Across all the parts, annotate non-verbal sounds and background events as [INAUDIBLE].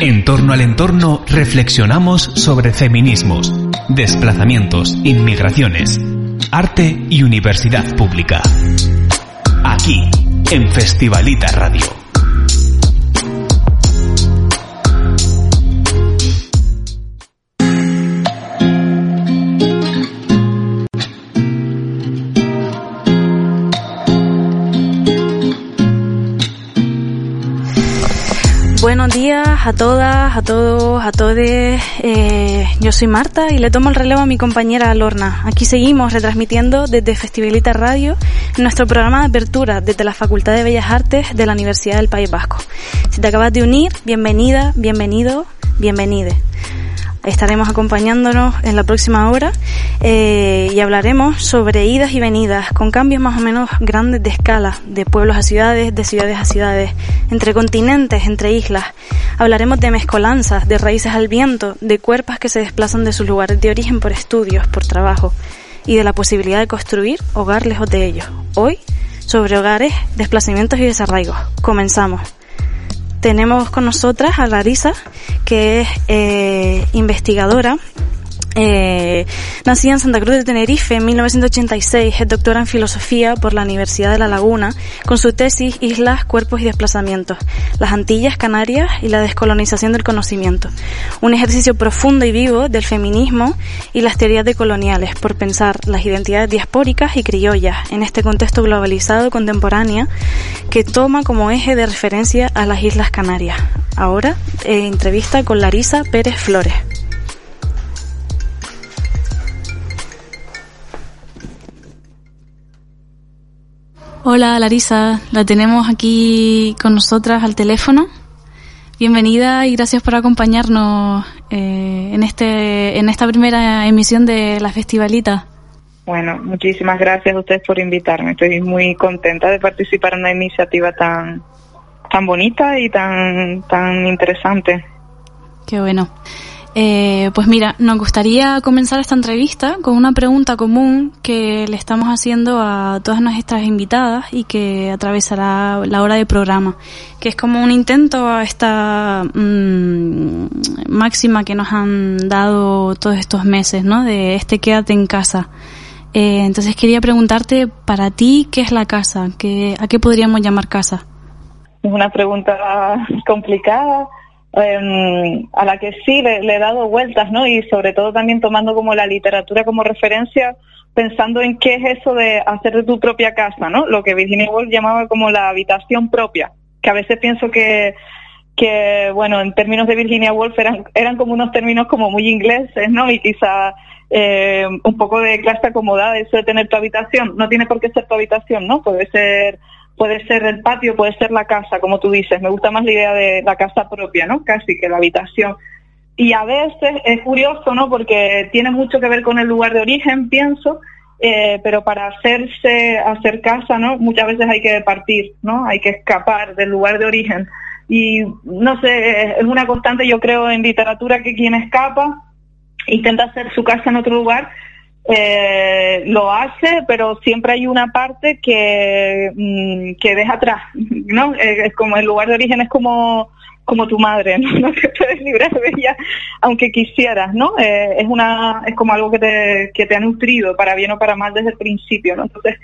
En torno al entorno reflexionamos sobre feminismos, desplazamientos, inmigraciones, arte y universidad pública. Aquí, en Festivalita Radio. Buenos días a todas, a todos, a todes. Eh, yo soy Marta y le tomo el relevo a mi compañera Lorna. Aquí seguimos retransmitiendo desde Festivalita Radio nuestro programa de apertura desde la Facultad de Bellas Artes de la Universidad del País Vasco. Si te acabas de unir, bienvenida, bienvenido, bienvenide estaremos acompañándonos en la próxima hora eh, y hablaremos sobre idas y venidas con cambios más o menos grandes de escala, de pueblos a ciudades, de ciudades a ciudades, entre continentes, entre islas. Hablaremos de mezcolanzas, de raíces al viento, de cuerpos que se desplazan de sus lugares de origen por estudios, por trabajo y de la posibilidad de construir hogar lejos de ellos. Hoy, sobre hogares, desplazamientos y desarraigos. Comenzamos tenemos con nosotras a Larisa, que es eh, investigadora eh, nacida en Santa Cruz de Tenerife en 1986, es doctora en filosofía por la Universidad de La Laguna, con su tesis Islas, Cuerpos y Desplazamientos, las Antillas, Canarias y la descolonización del conocimiento. Un ejercicio profundo y vivo del feminismo y las teorías decoloniales por pensar las identidades diaspóricas y criollas en este contexto globalizado contemporáneo que toma como eje de referencia a las Islas Canarias. Ahora, eh, entrevista con Larisa Pérez Flores. Hola Larisa, la tenemos aquí con nosotras al teléfono. Bienvenida y gracias por acompañarnos eh, en este en esta primera emisión de la Festivalita. Bueno, muchísimas gracias a ustedes por invitarme. Estoy muy contenta de participar en una iniciativa tan tan bonita y tan tan interesante. Qué bueno. Eh, pues mira, nos gustaría comenzar esta entrevista con una pregunta común que le estamos haciendo a todas nuestras invitadas y que atravesará la hora de programa, que es como un intento a esta mm, máxima que nos han dado todos estos meses, ¿no? De este quédate en casa. Eh, entonces quería preguntarte, para ti, ¿qué es la casa? ¿Qué, ¿A qué podríamos llamar casa? Es una pregunta complicada Em, a la que sí le, he dado vueltas, ¿no? Y sobre todo también tomando como la literatura como referencia, pensando en qué es eso de hacer de tu propia casa, ¿no? Lo que Virginia Woolf llamaba como la habitación propia, que a veces pienso que que bueno, en términos de Virginia Woolf eran, eran como unos términos como muy ingleses, ¿no? Y quizá eh, un poco de clase acomodada, eso de tener tu habitación. No tiene por qué ser tu habitación, ¿no? Puede ser puede ser el patio, puede ser la casa, como tú dices. Me gusta más la idea de la casa propia, ¿no? Casi que la habitación. Y a veces es curioso, ¿no? Porque tiene mucho que ver con el lugar de origen, pienso, eh, pero para hacerse, hacer casa, ¿no? Muchas veces hay que partir, ¿no? Hay que escapar del lugar de origen. Y no sé, es una constante, yo creo, en literatura que quien escapa intenta hacer su casa en otro lugar eh, lo hace, pero siempre hay una parte que, mm, que deja atrás, ¿no? Eh, es como el lugar de origen es como como tu madre, [LAUGHS] ¿no? no te puedes librar de ella aunque quisieras, ¿no? Eh, es una es como algo que te, que te ha nutrido para bien o para mal desde el principio, ¿no? Entonces,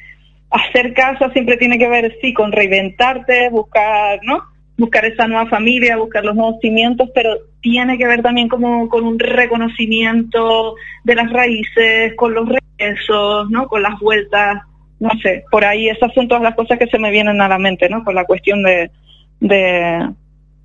hacer casa siempre tiene que ver, sí, con reinventarte, buscar, ¿no? buscar esa nueva familia, buscar los nuevos cimientos, pero tiene que ver también como con un reconocimiento de las raíces, con los regresos, ¿no? Con las vueltas, no sé, por ahí esas son todas las cosas que se me vienen a la mente, ¿no? Con la cuestión de, de,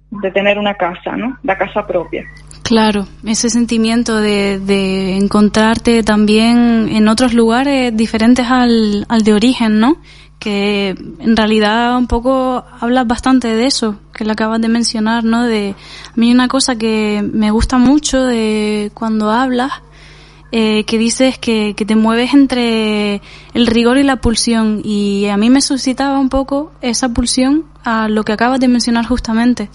de tener una casa, ¿no? La casa propia. Claro, ese sentimiento de, de encontrarte también en otros lugares diferentes al, al de origen, ¿no? Que en realidad un poco hablas bastante de eso, que le acabas de mencionar, ¿no? De, a mí una cosa que me gusta mucho de cuando hablas, eh, que dices que, que te mueves entre el rigor y la pulsión, y a mí me suscitaba un poco esa pulsión a lo que acabas de mencionar justamente.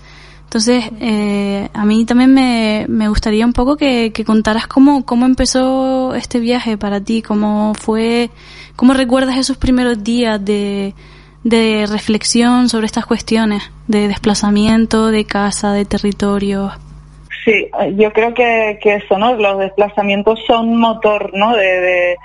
Entonces, eh, a mí también me, me gustaría un poco que, que contaras cómo, cómo empezó este viaje para ti, cómo fue ¿Cómo recuerdas esos primeros días de, de reflexión sobre estas cuestiones de desplazamiento, de casa, de territorio? Sí, yo creo que, que eso, ¿no? Los desplazamientos son motor, ¿no? De,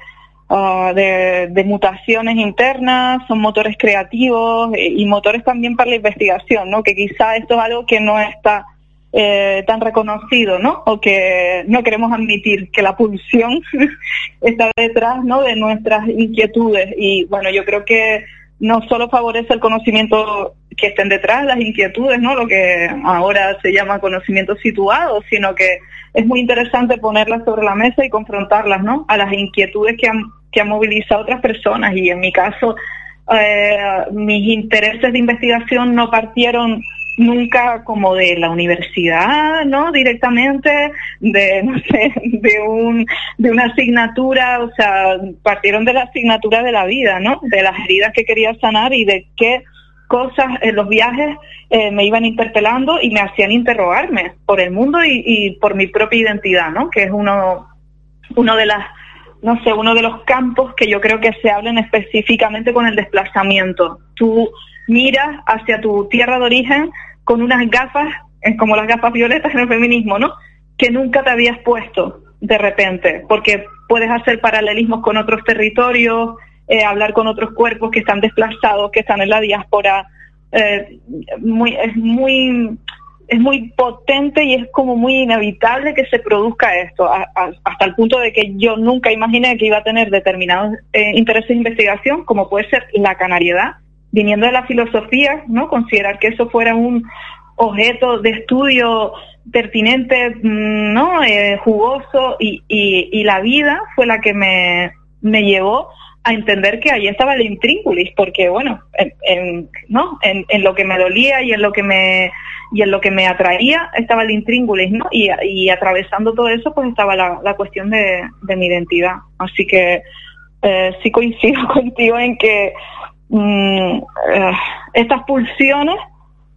de, de, mutaciones internas, son motores creativos eh, y motores también para la investigación, ¿no? Que quizá esto es algo que no está eh, tan reconocido, ¿no? O que no queremos admitir que la pulsión [LAUGHS] está detrás, ¿no? De nuestras inquietudes y bueno, yo creo que no solo favorece el conocimiento que estén detrás, las inquietudes, ¿no? Lo que ahora se llama conocimiento situado, sino que es muy interesante ponerlas sobre la mesa y confrontarlas, ¿no? A las inquietudes que han, que han movilizado otras personas. Y en mi caso, eh, mis intereses de investigación no partieron nunca como de la universidad, ¿no? Directamente, de, [LAUGHS] no sé, de un, de una asignatura, o sea, partieron de la asignatura de la vida, ¿no? De las heridas que quería sanar y de qué cosas en los viajes eh, me iban interpelando y me hacían interrogarme por el mundo y, y, por mi propia identidad, ¿no? Que es uno, uno de las, no sé, uno de los campos que yo creo que se hablan específicamente con el desplazamiento. Tú miras hacia tu tierra de origen con unas gafas, como las gafas violetas en el feminismo, ¿no? Que nunca te habías puesto de repente, porque puedes hacer paralelismos con otros territorios, eh, hablar con otros cuerpos que están desplazados, que están en la diáspora. Eh, muy, es muy es muy potente y es como muy inevitable que se produzca esto, hasta el punto de que yo nunca imaginé que iba a tener determinados eh, intereses de investigación, como puede ser la canariedad, viniendo de la filosofía, ¿no? Considerar que eso fuera un objeto de estudio pertinente, mm, ¿no? Eh, jugoso y, y, la vida fue la que me, me llevó a entender que ahí estaba el intríngulis, porque bueno, en, ¿no? En, en, lo que me dolía y en lo que me y en lo que me atraía estaba el intríngulis, ¿no? Y, y atravesando todo eso, pues estaba la, la cuestión de, de mi identidad. Así que eh, sí coincido [LAUGHS] contigo en que Mm, eh, estas pulsiones,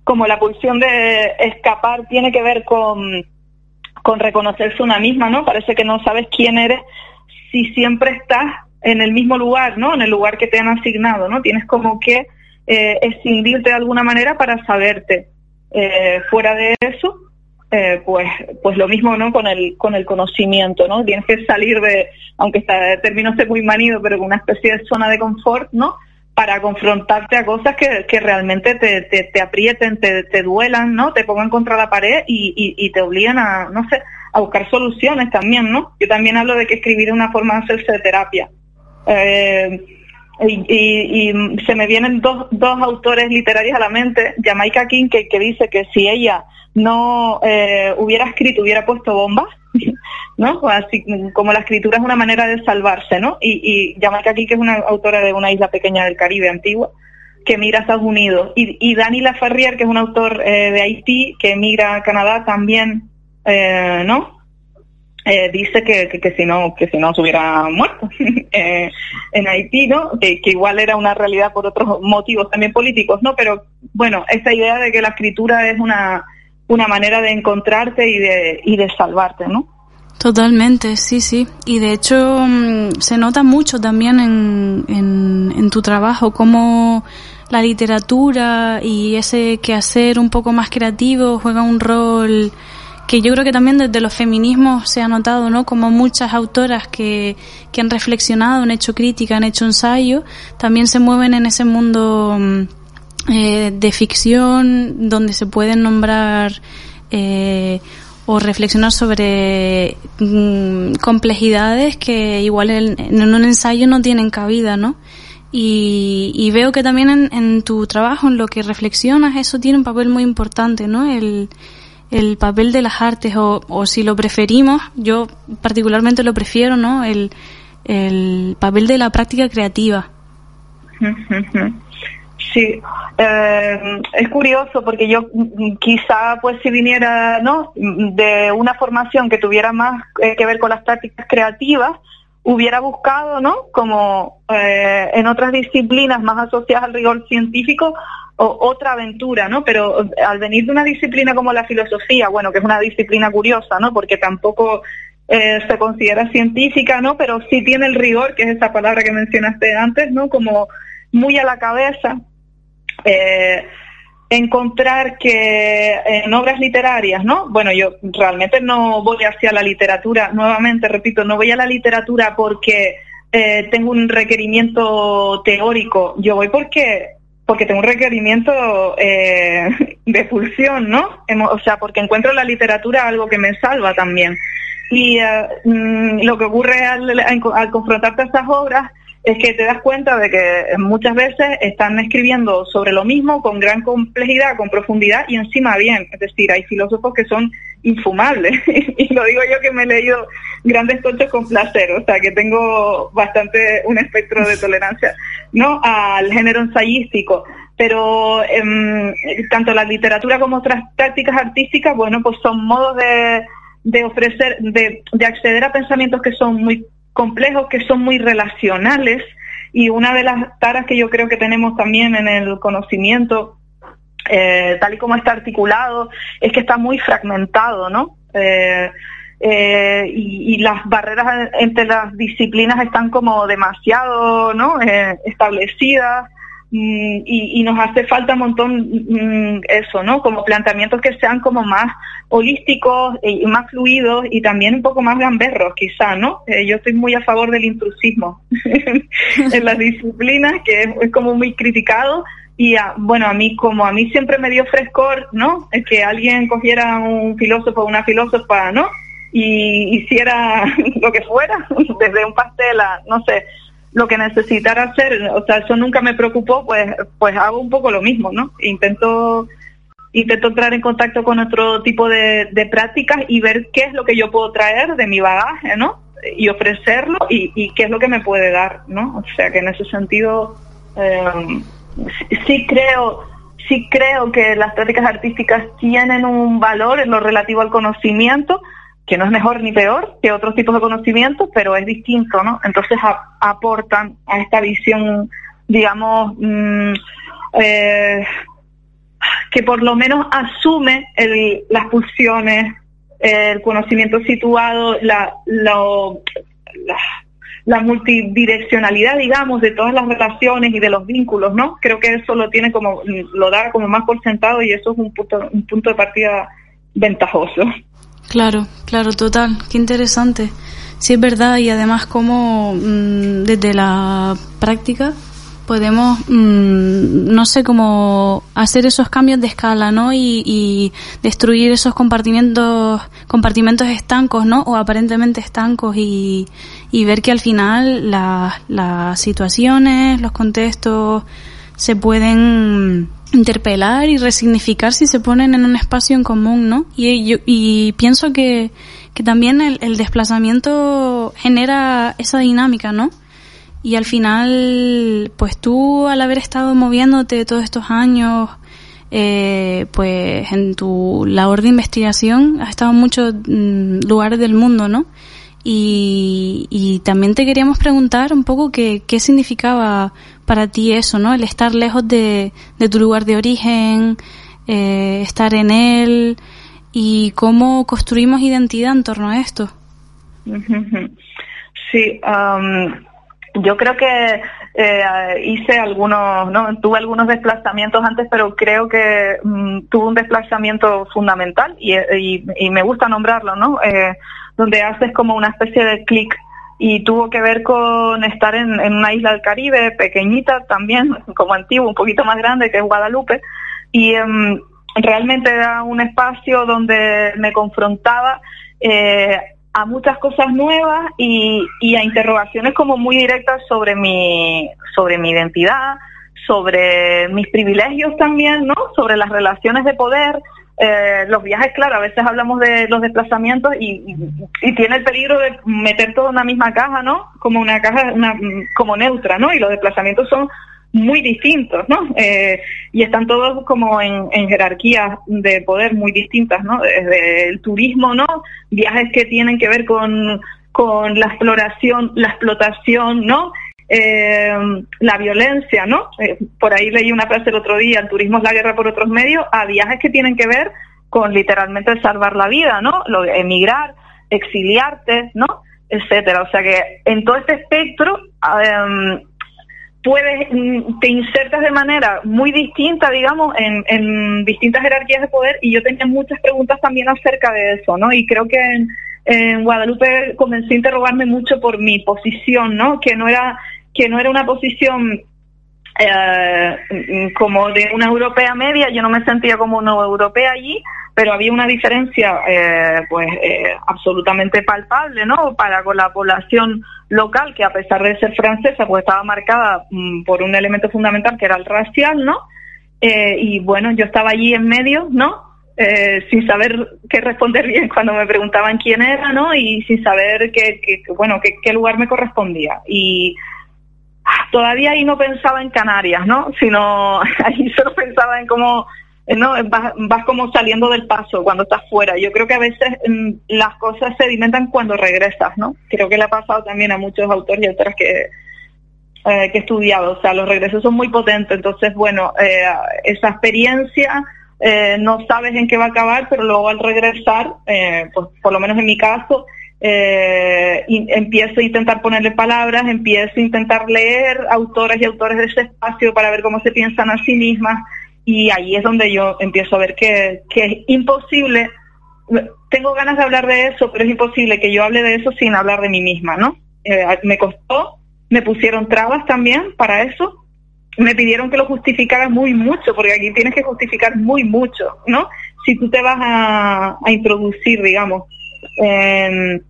como la pulsión de escapar, tiene que ver con, con reconocerse una misma, ¿no? Parece que no sabes quién eres si siempre estás en el mismo lugar, ¿no? En el lugar que te han asignado, ¿no? Tienes como que eh, escindirte de alguna manera para saberte. Eh, fuera de eso, eh, pues pues lo mismo no con el con el conocimiento no tienes que salir de aunque está el término esté muy manido pero con una especie de zona de confort no para confrontarte a cosas que, que realmente te, te, aprieten, te, te, duelan, ¿no? Te pongan contra la pared y, y, y, te obligan a, no sé, a buscar soluciones también, ¿no? Yo también hablo de que escribir es una forma de hacerse de terapia. Eh, y, y, se me vienen dos, dos autores literarios a la mente, Jamaica King, que, que dice que si ella no eh, hubiera escrito, hubiera puesto bombas, [LAUGHS] ¿no? Así como la escritura es una manera de salvarse, ¿no? Y, y Jamaica aquí, que es una autora de una isla pequeña del Caribe antigua, que migra a Estados Unidos. Y, y Dani Laferrier, que es un autor eh, de Haití, que emigra a Canadá también, eh, ¿no? Eh, dice que, que, si no que si no se hubiera muerto [LAUGHS] eh, en Haití no que, igual era una realidad por otros motivos también políticos no pero bueno esa idea de que la escritura es una una manera de encontrarte y de, y de salvarte, ¿no? Totalmente, sí, sí. Y de hecho mm, se nota mucho también en, en, tu trabajo cómo la literatura y ese quehacer un poco más creativo juega un rol que yo creo que también desde los feminismos se ha notado, ¿no? Como muchas autoras que, que han reflexionado, han hecho crítica, han hecho ensayo, también se mueven en ese mundo mm, eh, de ficción donde se pueden nombrar eh, o reflexionar sobre mm, complejidades que igual en, un ensayo no tienen cabida, ¿no? Y, veo que también en, tu trabajo, en lo que reflexionas, eso tiene un papel muy importante, ¿no? El, el papel de las artes, o, o si lo preferimos, yo particularmente lo prefiero, ¿no? El, el papel de la práctica creativa. [LAUGHS] Sí, eh, es curioso porque yo mm, quizá pues si viniera no de una formación que tuviera más eh, que ver con las prácticas creativas hubiera buscado no como eh, en otras disciplinas más asociadas al rigor científico o, otra aventura no pero al venir de una disciplina como la filosofía bueno que es una disciplina curiosa no porque tampoco se considera científica no pero sí tiene el rigor que es esa palabra que mencionaste antes no como muy a la cabeza eh, encontrar que en obras literarias, ¿no? Bueno, yo realmente no voy hacia la literatura, nuevamente repito, no voy a la literatura porque eh, tengo un requerimiento teórico, yo voy porque porque tengo un requerimiento eh, [LAUGHS] de pulsión, ¿no? O sea, porque encuentro la literatura algo que me salva también. Y eh, mm, lo que ocurre al, al confrontarte estas obras es que te das cuenta de que muchas veces están escribiendo sobre lo mismo con gran complejidad, con profundidad y encima bien. Es decir, hay filósofos que son infumables. [LAUGHS] y lo digo yo que me he leído grandes tochos con placer, o sea que tengo bastante un espectro de [LAUGHS] tolerancia no al género ensayístico. Pero em, tanto la literatura como otras prácticas artísticas, bueno, pues son modos de, de ofrecer, de, de acceder a pensamientos que son muy complejos que son muy relacionales y una de las taras que yo creo que tenemos también en el conocimiento, eh, tal y como está articulado, es que está muy fragmentado, ¿no? Eh, eh, y, las barreras entre las disciplinas están como demasiado, ¿no? establecidas Mm, y, nos hace falta un montón mm, eso, ¿no? Como planteamientos que sean como más holísticos y más fluidos y también un poco más gamberros, quizá, ¿no? Eh, yo estoy muy a favor del intrusismo [LAUGHS] en las disciplinas, que es, como muy criticado. Y bueno, a mí, como a mí siempre me dio frescor, ¿no? Es que alguien cogiera un filósofo o una filósofa, ¿no? Y hiciera [LAUGHS] lo que fuera, [LAUGHS] desde un pastel a, no sé, lo que necesitara hacer, o sea, eso nunca me preocupó, pues, pues hago un poco lo mismo, ¿no? Intento, intento entrar en contacto con otro tipo de, prácticas y ver qué es lo que yo puedo traer de mi bagaje, ¿no? Y ofrecerlo y, qué es lo que me puede dar, ¿no? O sea, que en ese sentido eh, sí creo, sí creo que las prácticas artísticas tienen un valor en lo relativo al conocimiento, que no es mejor ni peor que otros tipos de conocimientos, pero es distinto, ¿no? Entonces aportan a esta visión, digamos, mm, eh, que por lo menos asume las pulsiones, el conocimiento situado, la, la, multidireccionalidad, digamos, de todas las relaciones y de los vínculos, ¿no? Creo que eso lo tiene como, lo da como más por sentado y eso es un punto, un punto de partida ventajoso. Claro, claro, total. Qué interesante. Sí, es verdad. Y además, como mm, desde la práctica podemos, mm, no sé, cómo hacer esos cambios de escala, ¿no? Y, destruir esos compartimentos, compartimentos estancos, ¿no? O aparentemente estancos y, y ver que al final las situaciones, los contextos se pueden interpelar y resignificar si se ponen en un espacio en común, ¿no? Y, yo, y pienso que, que también el, el, desplazamiento genera esa dinámica, ¿no? Y al final, pues tú al haber estado moviéndote todos estos años, eh, pues en tu labor de investigación has estado en muchos mm, lugares del mundo, ¿no? Y, y también te queríamos preguntar un poco qué, qué significaba para ti eso, ¿no? El estar lejos de, de tu lugar de origen, eh, estar en él y cómo construimos identidad en torno a esto. [LAUGHS] Sí, yo creo que eh, hice algunos, ¿no? Tuve algunos desplazamientos antes, pero creo que mm, tuve un desplazamiento fundamental y, y, me gusta nombrarlo, ¿no? Eh, donde haces como una especie de clic y tuvo que ver con estar en, una isla del Caribe, pequeñita también, como antiguo, un poquito más grande que es Guadalupe, y em, realmente era un espacio donde me confrontaba eh, a muchas cosas nuevas y, y, a interrogaciones como muy directas sobre mi, sobre mi identidad, sobre mis privilegios también, ¿no? Sobre las relaciones de poder, eh, los viajes, claro, a veces hablamos de los desplazamientos y, tiene el peligro de meter todo en una misma caja, ¿no? Como una caja una, como neutra, ¿no? Y los desplazamientos son muy distintos, ¿no? Eh, y están todos como en, jerarquías de poder muy distintas, ¿no? Desde el turismo, ¿no? Viajes que tienen que ver con, con la exploración, la explotación, ¿no? eh, la violencia, ¿no? Eh, por ahí leí una frase el otro día, el turismo es la guerra por otros medios, a viajes que tienen que ver con literalmente salvar la vida, ¿no? Lo, emigrar, exiliarte, ¿no? Etcétera. O sea que en todo este espectro, em, puedes, mm, te insertas de manera muy distinta, digamos, en, en, distintas jerarquías de poder y yo tenía muchas preguntas también acerca de eso, ¿no? Y creo que en, Guadalupe comencé a interrogarme mucho por mi posición, ¿no? Que no era, que no era una posición eh, como de una europea media, yo no me sentía como una europea allí, pero había una diferencia eh, pues eh, absolutamente palpable, ¿no? Para con la población local, que a pesar de ser francesa, pues estaba marcada mm, por un elemento fundamental que era el racial, ¿no? Eh, y bueno, yo estaba allí en medio, ¿no? Eh, sin saber qué responder bien [LAUGHS] cuando me preguntaban quién era, ¿no? Y sin saber qué, bueno, qué, qué, lugar me correspondía. Y todavía ahí no pensaba en Canarias, ¿no? Sino [LAUGHS] ahí solo pensaba en cómo no vas, como saliendo del paso cuando estás fuera. Yo creo que a veces mm, las cosas se sedimentan cuando regresas, ¿no? Creo que le ha pasado también a muchos autores y autoras que, eh, que he estudiado. O sea, los regresos son muy potentes. Entonces, bueno, eh, esa experiencia no sabes en qué va a acabar, pero luego al regresar, pues por lo menos en mi caso, empiezo a intentar ponerle palabras, empiezo a intentar leer autores y autores de ese espacio para ver cómo se piensan a sí mismas y ahí es donde yo empiezo a ver que, es imposible, tengo ganas de hablar de eso, pero es imposible que yo hable de eso sin hablar de mí misma, ¿no? Eh, me costó, me pusieron trabas también para eso, me pidieron que lo justificara muy mucho, porque aquí tienes que justificar muy mucho, ¿no? Si tú te vas a, introducir, digamos, en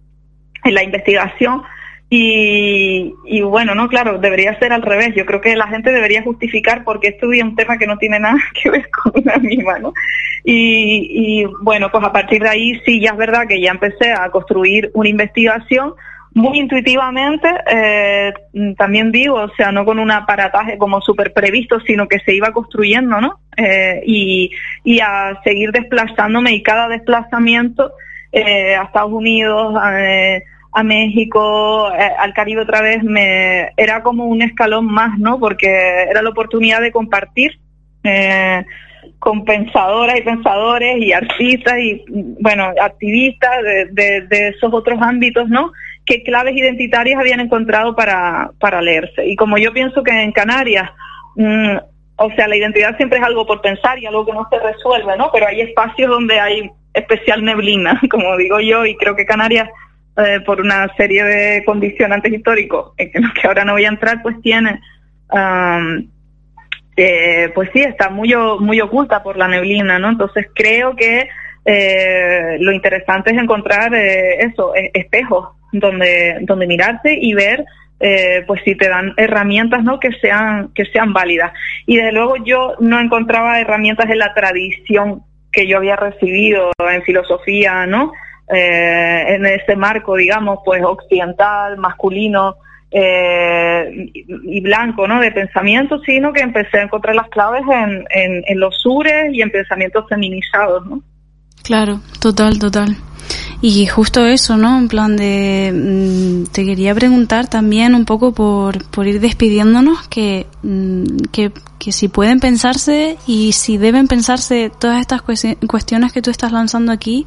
la investigación, y, y, bueno, no, claro, debería ser al revés. Yo creo que la gente debería justificar porque estudia un tema que no tiene nada [LAUGHS] que ver con una misma, ¿no? Y, y bueno, pues a partir de ahí sí, ya es verdad que ya empecé a construir una investigación muy intuitivamente, eh, también digo, o sea, no con un aparataje como súper previsto, sino que se iba construyendo, ¿no? Eh, y, y a seguir desplazándome y cada desplazamiento eh, a Estados Unidos, eh, a México, eh, al Caribe otra vez, me era como un escalón más, ¿no? Porque era la oportunidad de compartir eh, con pensadoras y pensadores y artistas y, bueno, activistas de, esos otros ámbitos, ¿no? Que claves identitarias habían encontrado para, para leerse. Y como yo pienso que en Canarias, mm, o sea, la identidad siempre es algo por pensar y algo que no se resuelve, ¿no? Pero hay espacios donde hay especial neblina, [LAUGHS] como digo yo, y creo que Canarias eh, por una serie de condicionantes históricos en los que ahora no voy a entrar, pues tiene, eh, pues sí, está muy, muy oculta por la neblina, ¿no? Entonces creo que eh, lo interesante es encontrar eso, espejos donde, donde mirarse y ver pues si te dan herramientas no que sean que sean válidas. Y desde luego yo no encontraba herramientas en la tradición que yo había recibido en filosofía no eh, en ese marco, digamos, pues occidental, masculino eh, y, blanco, ¿no? De pensamiento, sino que empecé a encontrar las claves en, en, los sures y en pensamientos feminizados, ¿no? Claro, total, total. Y justo eso, ¿no? En plan de... Mm, te quería preguntar también un poco por, por ir despidiéndonos que, mm, que, que, si pueden pensarse y si deben pensarse todas estas cuestiones que tú estás lanzando aquí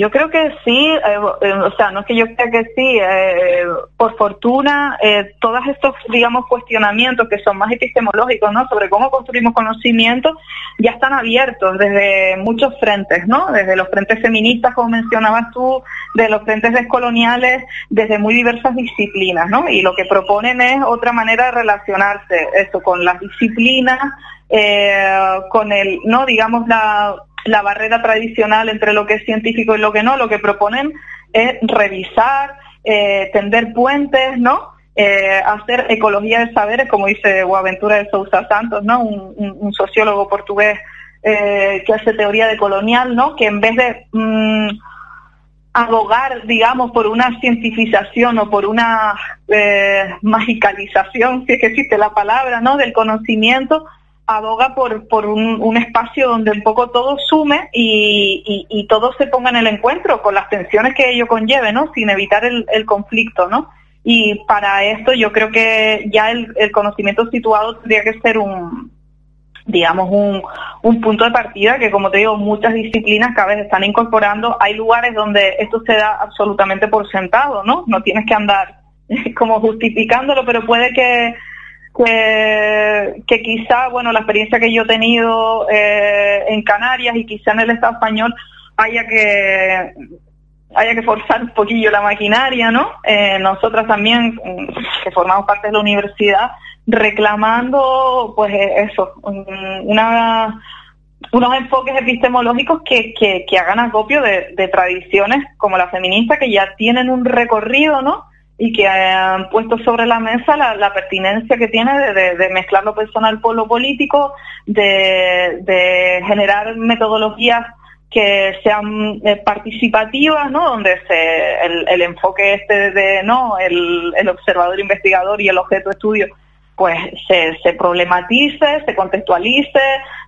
Yo creo que sí, eh, eh, o sea, no es que yo crea que sí, eh, por fortuna, todos estos, digamos, cuestionamientos que son más epistemológicos, ¿no? Sobre cómo construimos conocimiento, ya están abiertos desde muchos frentes, ¿no? Desde los frentes feministas, como mencionabas tú, de los frentes descoloniales, desde muy diversas disciplinas, ¿no? Y lo que proponen es otra manera de relacionarse, eso, con las disciplinas, eh, con el, no, digamos, la, la barrera tradicional entre lo que es científico y lo que no, lo que proponen es revisar, eh, tender puentes, ¿no? Eh, hacer ecología de saberes, como dice Boaventura de Sousa Santos, ¿no? Un, sociólogo portugués eh, que hace teoría de colonial, ¿no? Que en vez de mm, abogar, digamos, por una cientificación o por una eh, magicalización, si es que existe la palabra, ¿no? Del conocimiento, aboga por, por un, espacio donde un poco todo sume y, y, todo se ponga en el encuentro con las tensiones que ello conlleve, ¿no? Sin evitar el, el conflicto, ¿no? Y para esto yo creo que ya el, el conocimiento situado tendría que ser un, digamos, un, un punto de partida que, como te digo, muchas disciplinas cada vez están incorporando. Hay lugares donde esto se da absolutamente por sentado, ¿no? No tienes que andar [LAUGHS] como justificándolo, pero puede que, que, quizá, bueno, la experiencia que yo he tenido eh, en Canarias y quizá en el Estado español haya que haya que forzar un poquillo la maquinaria, ¿no? Eh, nosotras también, que formamos parte de la universidad, reclamando, pues eso, una, unos enfoques epistemológicos que, que, hagan acopio de, tradiciones como la feminista, que ya tienen un recorrido, ¿no? Y que han puesto sobre la mesa la, pertinencia que tiene de, de, mezclar lo personal con lo político, de, generar metodologías que sean eh, participativas, ¿no? Donde se, el, el, enfoque este de, ¿no? El, el, observador investigador y el objeto de estudio, pues se, se problematice, se contextualice,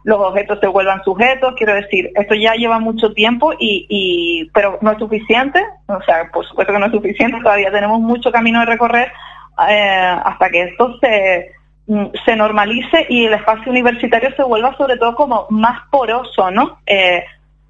los objetos se vuelvan sujetos. Quiero decir, esto ya lleva mucho tiempo y, y, pero no es suficiente. O sea, por supuesto que no es suficiente. Todavía tenemos mucho camino de recorrer eh, hasta que esto se mm, se normalice y el espacio universitario se vuelva sobre todo como más poroso, ¿no? Eh,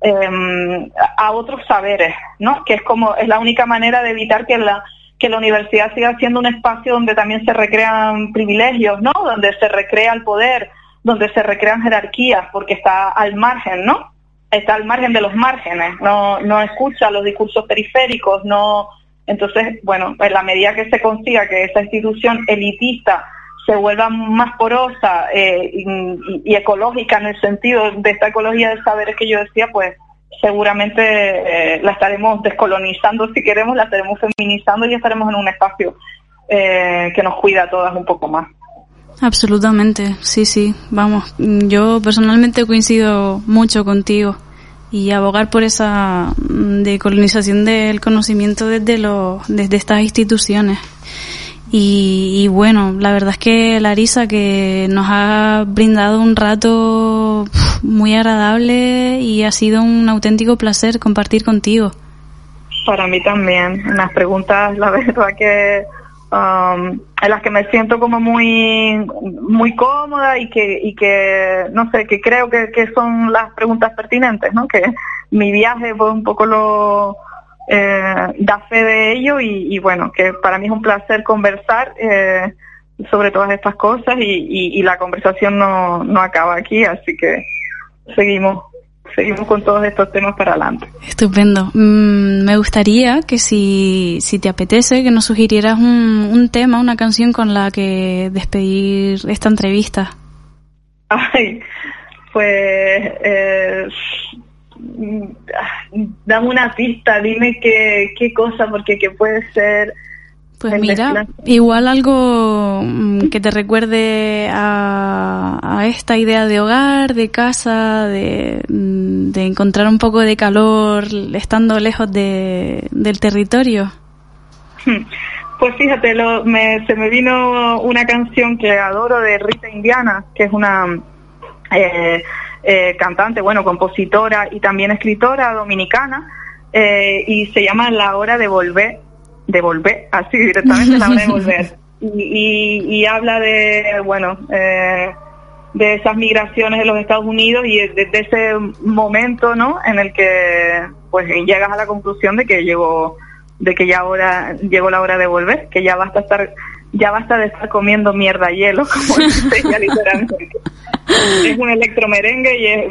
Em, a otros saberes, ¿no? Que es como es la única manera de evitar que la que la universidad siga siendo un espacio donde también se recrean privilegios, ¿no? Donde se recrea el poder, donde se recrean jerarquías, porque está al margen, ¿no? Está al margen de los márgenes, no no escucha los discursos periféricos, no entonces, bueno, en la medida que se consiga que esa institución elitista se vuelva más porosa eh, y, ecológica en el sentido de esta ecología de saberes que yo decía, pues seguramente eh, la estaremos descolonizando, si queremos, la estaremos feminizando y estaremos en un espacio eh, que nos cuida a todas un poco más. Absolutamente, sí, sí, vamos, yo personalmente coincido mucho contigo y abogar por esa mm, decolonización del conocimiento desde, los, desde estas instituciones. Y, bueno, la verdad es que Larisa que nos ha brindado un rato muy agradable y ha sido un auténtico placer compartir contigo. Para mí también. Unas preguntas, la [LAUGHS] verdad que um, en las que me siento como muy muy cómoda y que y que no sé que creo que, que son las preguntas pertinentes, ¿no? Que mi viaje fue un poco lo eh, da fe de ello y, bueno, que para mí es un placer conversar eh, sobre todas estas cosas y, la conversación no, no acaba aquí, así que seguimos seguimos con todos estos temas para adelante. Estupendo. Mm, me gustaría que si, si te apetece, que nos sugirieras un, un tema, una canción con la que despedir esta entrevista. Ay, pues eh, dame una pista, dime qué, qué cosa, porque qué puede ser. Pues mira, igual algo mm, que te recuerde a, a, esta idea de hogar, de casa, de, mm, de, encontrar un poco de calor estando lejos de, del territorio. Pues fíjate, lo, me, se me vino una canción que adoro de Rita Indiana, que es una eh, eh, cantante, bueno, compositora y también escritora dominicana, eh, y se llama La Hora de Volver, de Volver, así directamente La Hora de Volver. [LAUGHS] Y, habla de, bueno, eh, de esas migraciones de los Estados Unidos y de, ese momento, ¿no? En el que, pues, llegas a la conclusión de que llegó, de que ya ahora llegó la hora de volver, que ya basta estar, ya basta de estar comiendo mierda hielo, [LAUGHS] como dice ella literalmente es un electromerengue y es,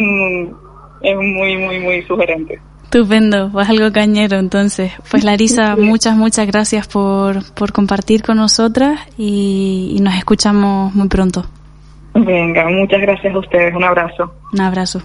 es muy, muy, muy sugerente. Estupendo, pues algo cañero entonces. Pues Larisa, muchas, muchas gracias por, por compartir con nosotras y, y nos escuchamos muy pronto. Venga, muchas gracias a ustedes, un abrazo. Un abrazo.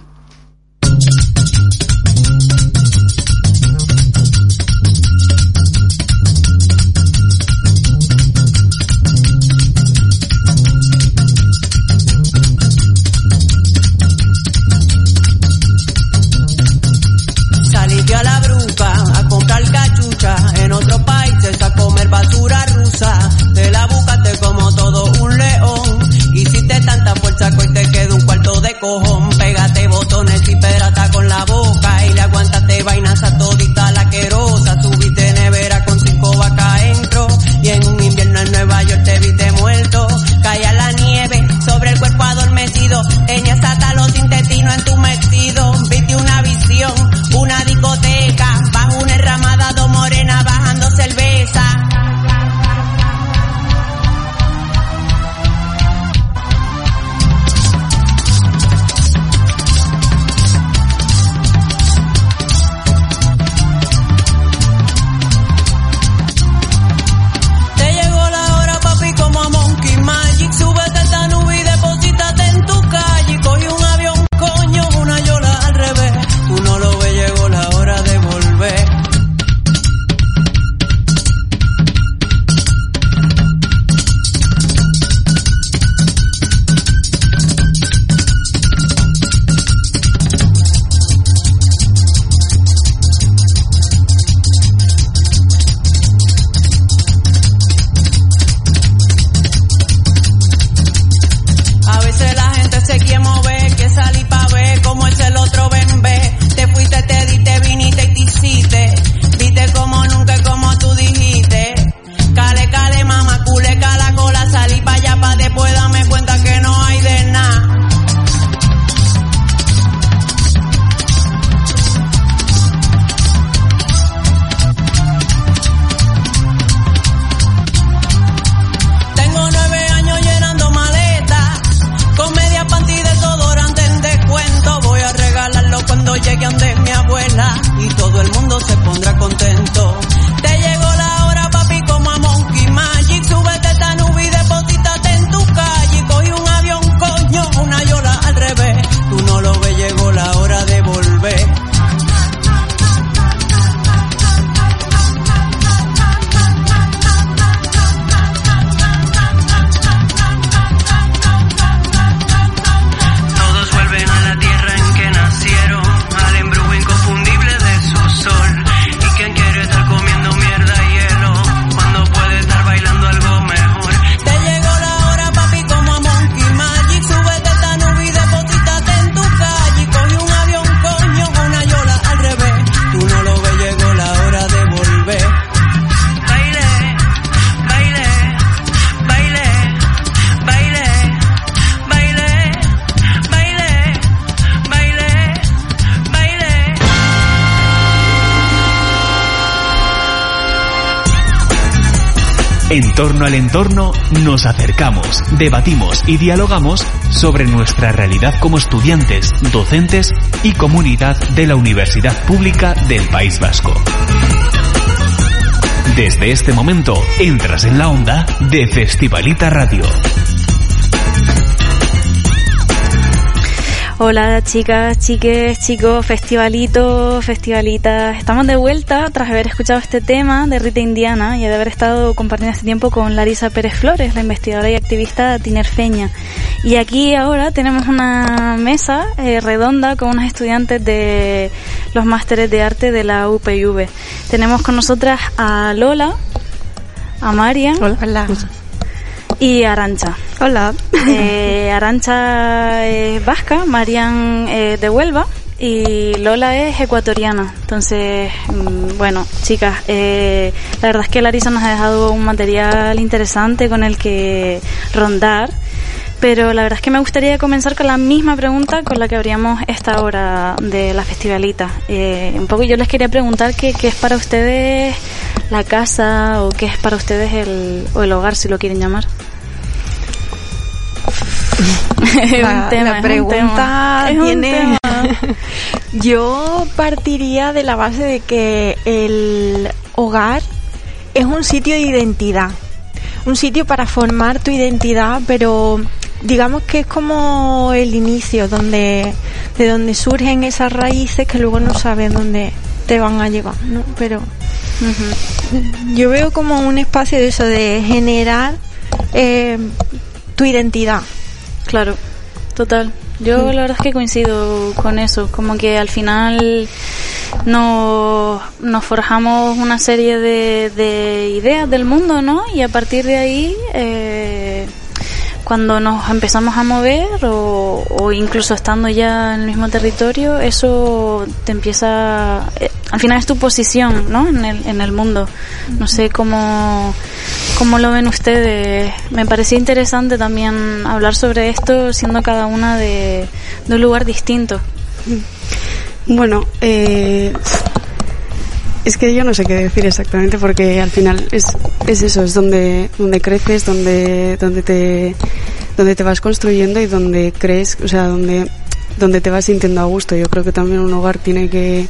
Torno al entorno nos acercamos, debatimos y dialogamos sobre nuestra realidad como estudiantes, docentes y comunidad de la Universidad Pública del País Vasco. Desde este momento entras en la onda de Festivalita Radio. Hola chicas, chiques, chicos, festivalitos, festivalitas. Estamos de vuelta tras haber escuchado este tema de Rita Indiana y de haber estado compartiendo este tiempo con Larisa Pérez Flores, la investigadora y activista tinerfeña. Y aquí ahora tenemos una mesa eh, redonda con unos estudiantes de los másteres de arte de la UPV. Tenemos con nosotras a Lola, a Marian. Hola y Arancha. Hola. Eh, Arancha es vasca, Marian es de Huelva y Lola es ecuatoriana. Entonces, mm, bueno, chicas, eh, la verdad es que Larisa nos ha dejado un material interesante con el que rondar. Pero la verdad es que me gustaría comenzar con la misma pregunta con la que abríamos esta hora de la festivalita. Eh, un poco yo les quería preguntar qué, qué es para ustedes la casa o qué es para ustedes el, o el hogar, si lo quieren llamar. [LAUGHS] La, la pregunta tiene. [LAUGHS] Yo partiría de la base de que el hogar es un sitio de identidad, un sitio para formar tu identidad, pero digamos que es como el inicio, donde de donde surgen esas raíces que luego no sabes dónde te van a llevar, ¿no? Pero yo veo como un espacio de eso, de generar eh, tu identidad. Claro, total. Yo la verdad es que coincido con eso, como que al final nos, nos forjamos una serie de, de ideas del mundo, ¿no? Y a partir de ahí eh, cuando nos empezamos a mover o, incluso estando ya en el mismo territorio, eso te empieza, eh, al final es tu posición, ¿no? En el, en el mundo. No sé cómo, cómo lo ven ustedes. Me parecía interesante también hablar sobre esto siendo cada una de, de un lugar distinto. Bueno, eh, es que yo no sé qué decir exactamente porque al final es, es eso, es donde, donde creces, donde, donde te, donde te vas construyendo y donde crees, o sea, donde, donde te vas sintiendo a gusto. Yo creo que también un hogar tiene que,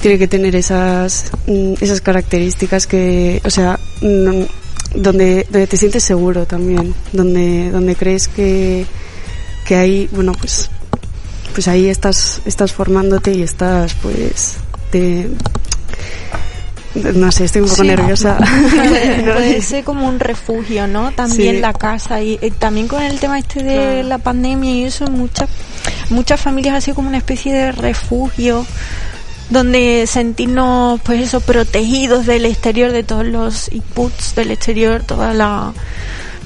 tiene que tener esas, mm, esas características que, o sea, donde, donde te sientes seguro también, donde, donde crees que, que ahí, bueno, pues, pues ahí estás, estás formándote y estás, pues, de, no sé, estoy un poco nerviosa. [LAUGHS] [LAUGHS] Puede, ser como un refugio, ¿no? También la casa y, también con el tema este de la pandemia y eso, muchas muchas familias ha sido como una especie de refugio donde sentirnos pues eso protegidos del exterior de todos los inputs del exterior toda la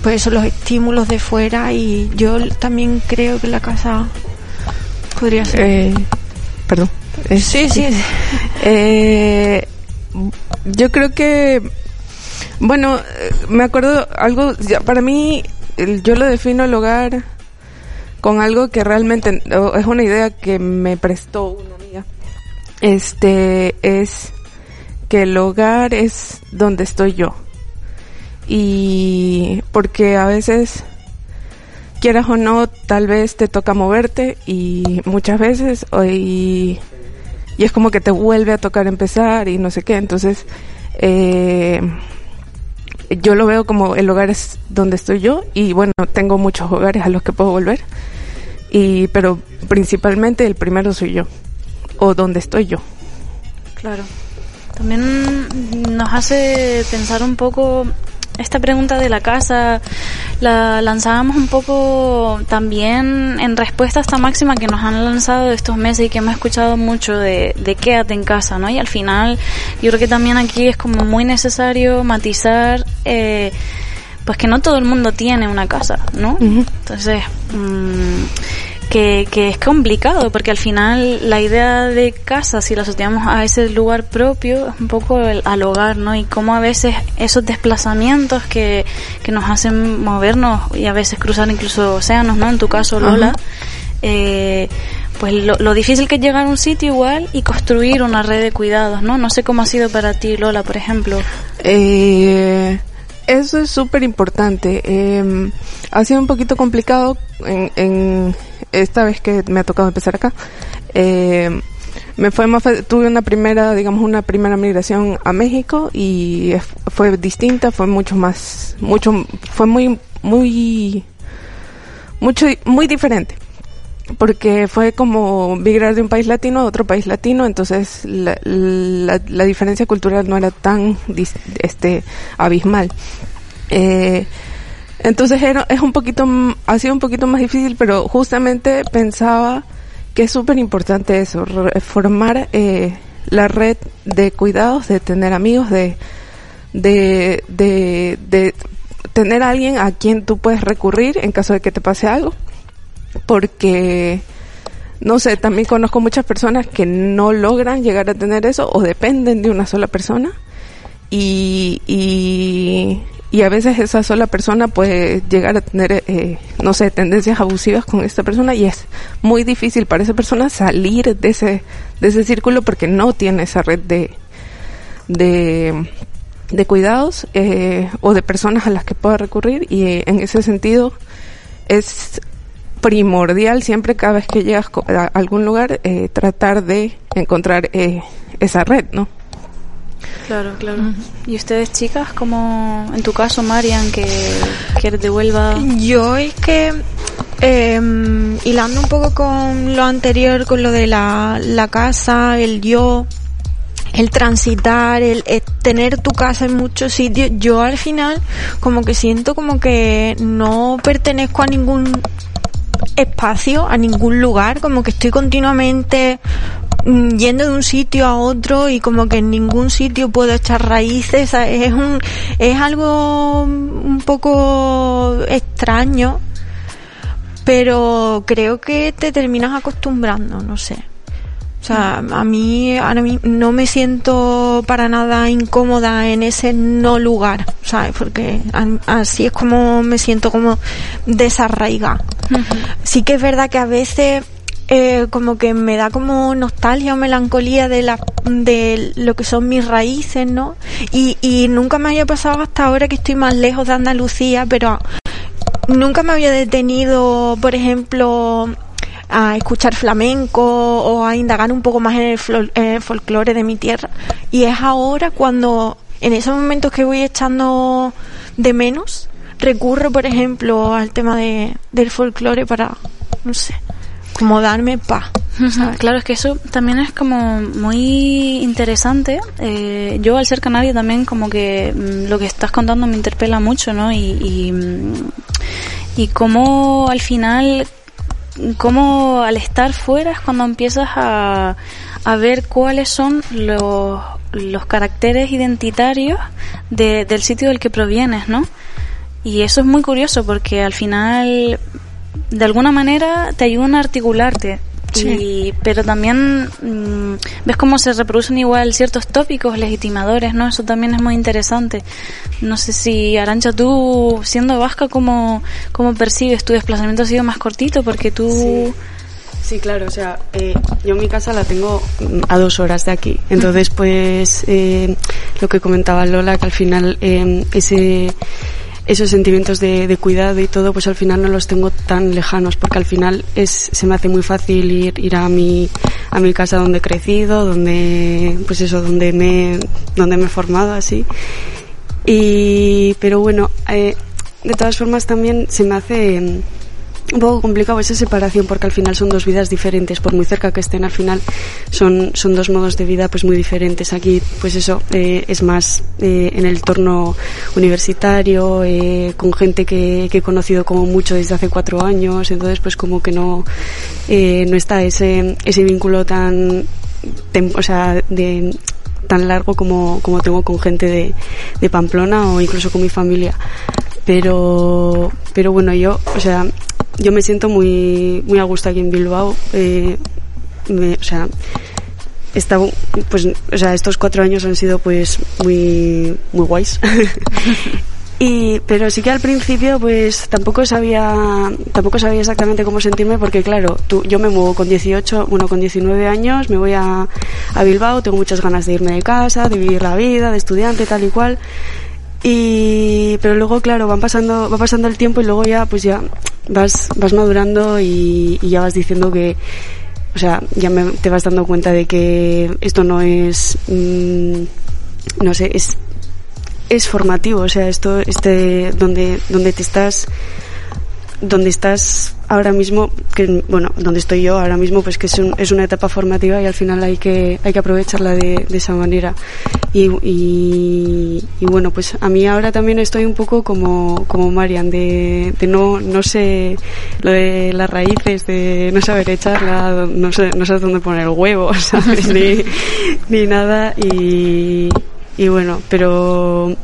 pues eso los estímulos de fuera y yo también creo que la casa podría ser. Eh, perdón sí sí eh, yo creo que, bueno, me acuerdo algo, para mí, yo lo defino el hogar con algo que realmente es una idea que me prestó una amiga. Este es que el hogar es donde estoy yo. Y porque a veces quieras o no, tal vez te toca moverte y muchas veces y y es como que te vuelve a tocar empezar y no sé qué. Entonces, eh, yo lo veo como el hogar es donde estoy yo y bueno, tengo muchos hogares a los que puedo volver. Y, pero principalmente el primero soy yo o donde estoy yo. Claro. También nos hace pensar un poco esta pregunta de la casa la lanzábamos un poco también en respuesta a esta máxima que nos han lanzado estos meses y que hemos escuchado mucho de, de quédate en casa, ¿no? Y al final yo creo que también aquí es como muy necesario matizar eh, pues que no todo el mundo tiene una casa, ¿no? Entonces, mmm, que, que, es complicado porque al final la idea de casa si la asociamos a ese lugar propio es un poco el, al hogar no y cómo a veces esos desplazamientos que, que nos hacen movernos y a veces cruzar incluso océanos no en tu caso Lola eh, pues lo, lo, difícil que es llegar a un sitio igual y construir una red de cuidados no no sé cómo ha sido para ti Lola por ejemplo. Eh eso es súper importante. Eh, ha sido un poquito complicado en, en, esta vez que me ha tocado empezar acá. Eh, me fue más, tuve una primera, digamos, una primera migración a México y fue distinta, fue mucho más, mucho, fue muy, muy, mucho, muy diferente. Porque fue como migrar de un país latino a otro país latino, entonces la, la, la diferencia cultural no era tan, este, abismal. Eh, entonces era, es un poquito, ha sido un poquito más difícil, pero justamente pensaba que es súper importante eso, formar eh, la red de cuidados, de tener amigos, de, de, de, de tener a alguien a quien tú puedes recurrir en caso de que te pase algo. Porque, no sé, también conozco muchas personas que no logran llegar a tener eso o dependen de una sola persona. Y, y, y a veces esa sola persona puede llegar a tener, eh, no sé, tendencias abusivas con esta persona y es muy difícil para esa persona salir de ese, de ese círculo porque no tiene esa red de, de, de cuidados eh, o de personas a las que pueda recurrir y eh, en ese sentido es primordial siempre cada vez que llegas a algún lugar eh, tratar de encontrar eh, esa red, ¿no? Claro, claro. ¿Y ustedes, chicas, como en tu caso, Marian, que quieres devuelva? Yo es que, eh, hilando un poco con lo anterior, con lo de la, la casa, el yo, el transitar, el, el, tener tu casa en muchos sitios, yo al final como que siento como que no pertenezco a ningún espacio, a ningún lugar, como que estoy continuamente yendo de un sitio a otro y como que en ningún sitio puedo echar raíces, es un, es algo un poco extraño, pero creo que te terminas acostumbrando, no sé. O sea, a mí ahora mí no me siento para nada incómoda en ese no lugar, ¿sabes? Porque así es como me siento como desarraigada. Sí que es verdad que a veces eh, como que me da como nostalgia o melancolía de la de lo que son mis raíces, ¿no? Y, nunca me había pasado hasta ahora que estoy más lejos de Andalucía, pero nunca me había detenido, por ejemplo, a escuchar flamenco o a indagar un poco más en el, en el folclore de mi tierra. Y es ahora cuando, en esos momentos que voy echando de menos, recurro, por ejemplo, al tema de, del folclore para, no sé, como darme paz. Claro, es que eso también es como muy interesante. Eh, yo al ser canario también como que mm, lo que estás contando me interpela mucho, ¿no? Y, y, mm, y cómo al final, cómo al estar fuera es cuando empiezas a, a ver cuáles son los, los caracteres identitarios de, del sitio del que provienes, ¿no? Y eso es muy curioso porque al final de alguna manera te ayudan a articularte. Sí. pero también mmm, ves cómo se reproducen igual ciertos tópicos legitimadores, ¿no? Eso también es muy interesante. No sé si, Arancha, tú, siendo vasca, ¿cómo, cómo percibes tu desplazamiento? ¿Ha sido más cortito? Porque tú... Sí. Sí, claro, o sea, eh, yo mi casa la tengo a dos horas de aquí. Entonces, pues, eh, lo que comentaba Lola, que al final eh, ese esos sentimientos de, de, cuidado y todo, pues al final no los tengo tan lejanos, porque al final es, se me hace muy fácil ir, ir a mi, a mi casa donde he crecido, donde, pues eso, donde me, donde me he formado así. Y, pero bueno, eh, de todas formas también se me hace, un poco complicado esa separación porque al final son dos vidas diferentes. Por muy cerca que estén al final son son dos modos de vida pues muy diferentes. Aquí pues eso eh, es más eh, en el entorno universitario eh, con gente que, que, he conocido como mucho desde hace cuatro años. Entonces pues como que no eh, no está ese ese vínculo tan o sea de tan largo como, como tengo con gente de, de Pamplona o incluso con mi familia. Pero pero bueno yo o sea yo me siento muy, muy a gusto aquí en Bilbao. Eh, me, o sea, pues, o sea, estos cuatro años han sido pues muy, muy guays. [LAUGHS] y, pero sí que al principio pues tampoco sabía, tampoco sabía exactamente cómo sentirme porque claro, tú, yo me muevo con 18, bueno, con 19 años, me voy a, a Bilbao, tengo muchas ganas de irme de casa, de vivir la vida, de estudiante, tal y cual Y, pero luego, claro, van pasando, va pasando el tiempo y luego ya, pues ya vas, vas madurando y, ya vas diciendo que, o sea, ya te vas dando cuenta de que esto no es, mm, no sé, es, es formativo, o sea, esto, este, donde, donde te estás, donde estás ahora mismo, que bueno, donde estoy yo ahora mismo, pues que es, es una etapa formativa y al final hay que, hay que aprovecharla de, de esa manera. Y, y, bueno, pues a mí ahora también estoy un poco como, como Marian, de, de no, no sé lo de las raíces, de no saber echarla, no sé, no sé dónde poner el huevo, [LAUGHS] ¿sabes? ni, ni nada y, y bueno, pero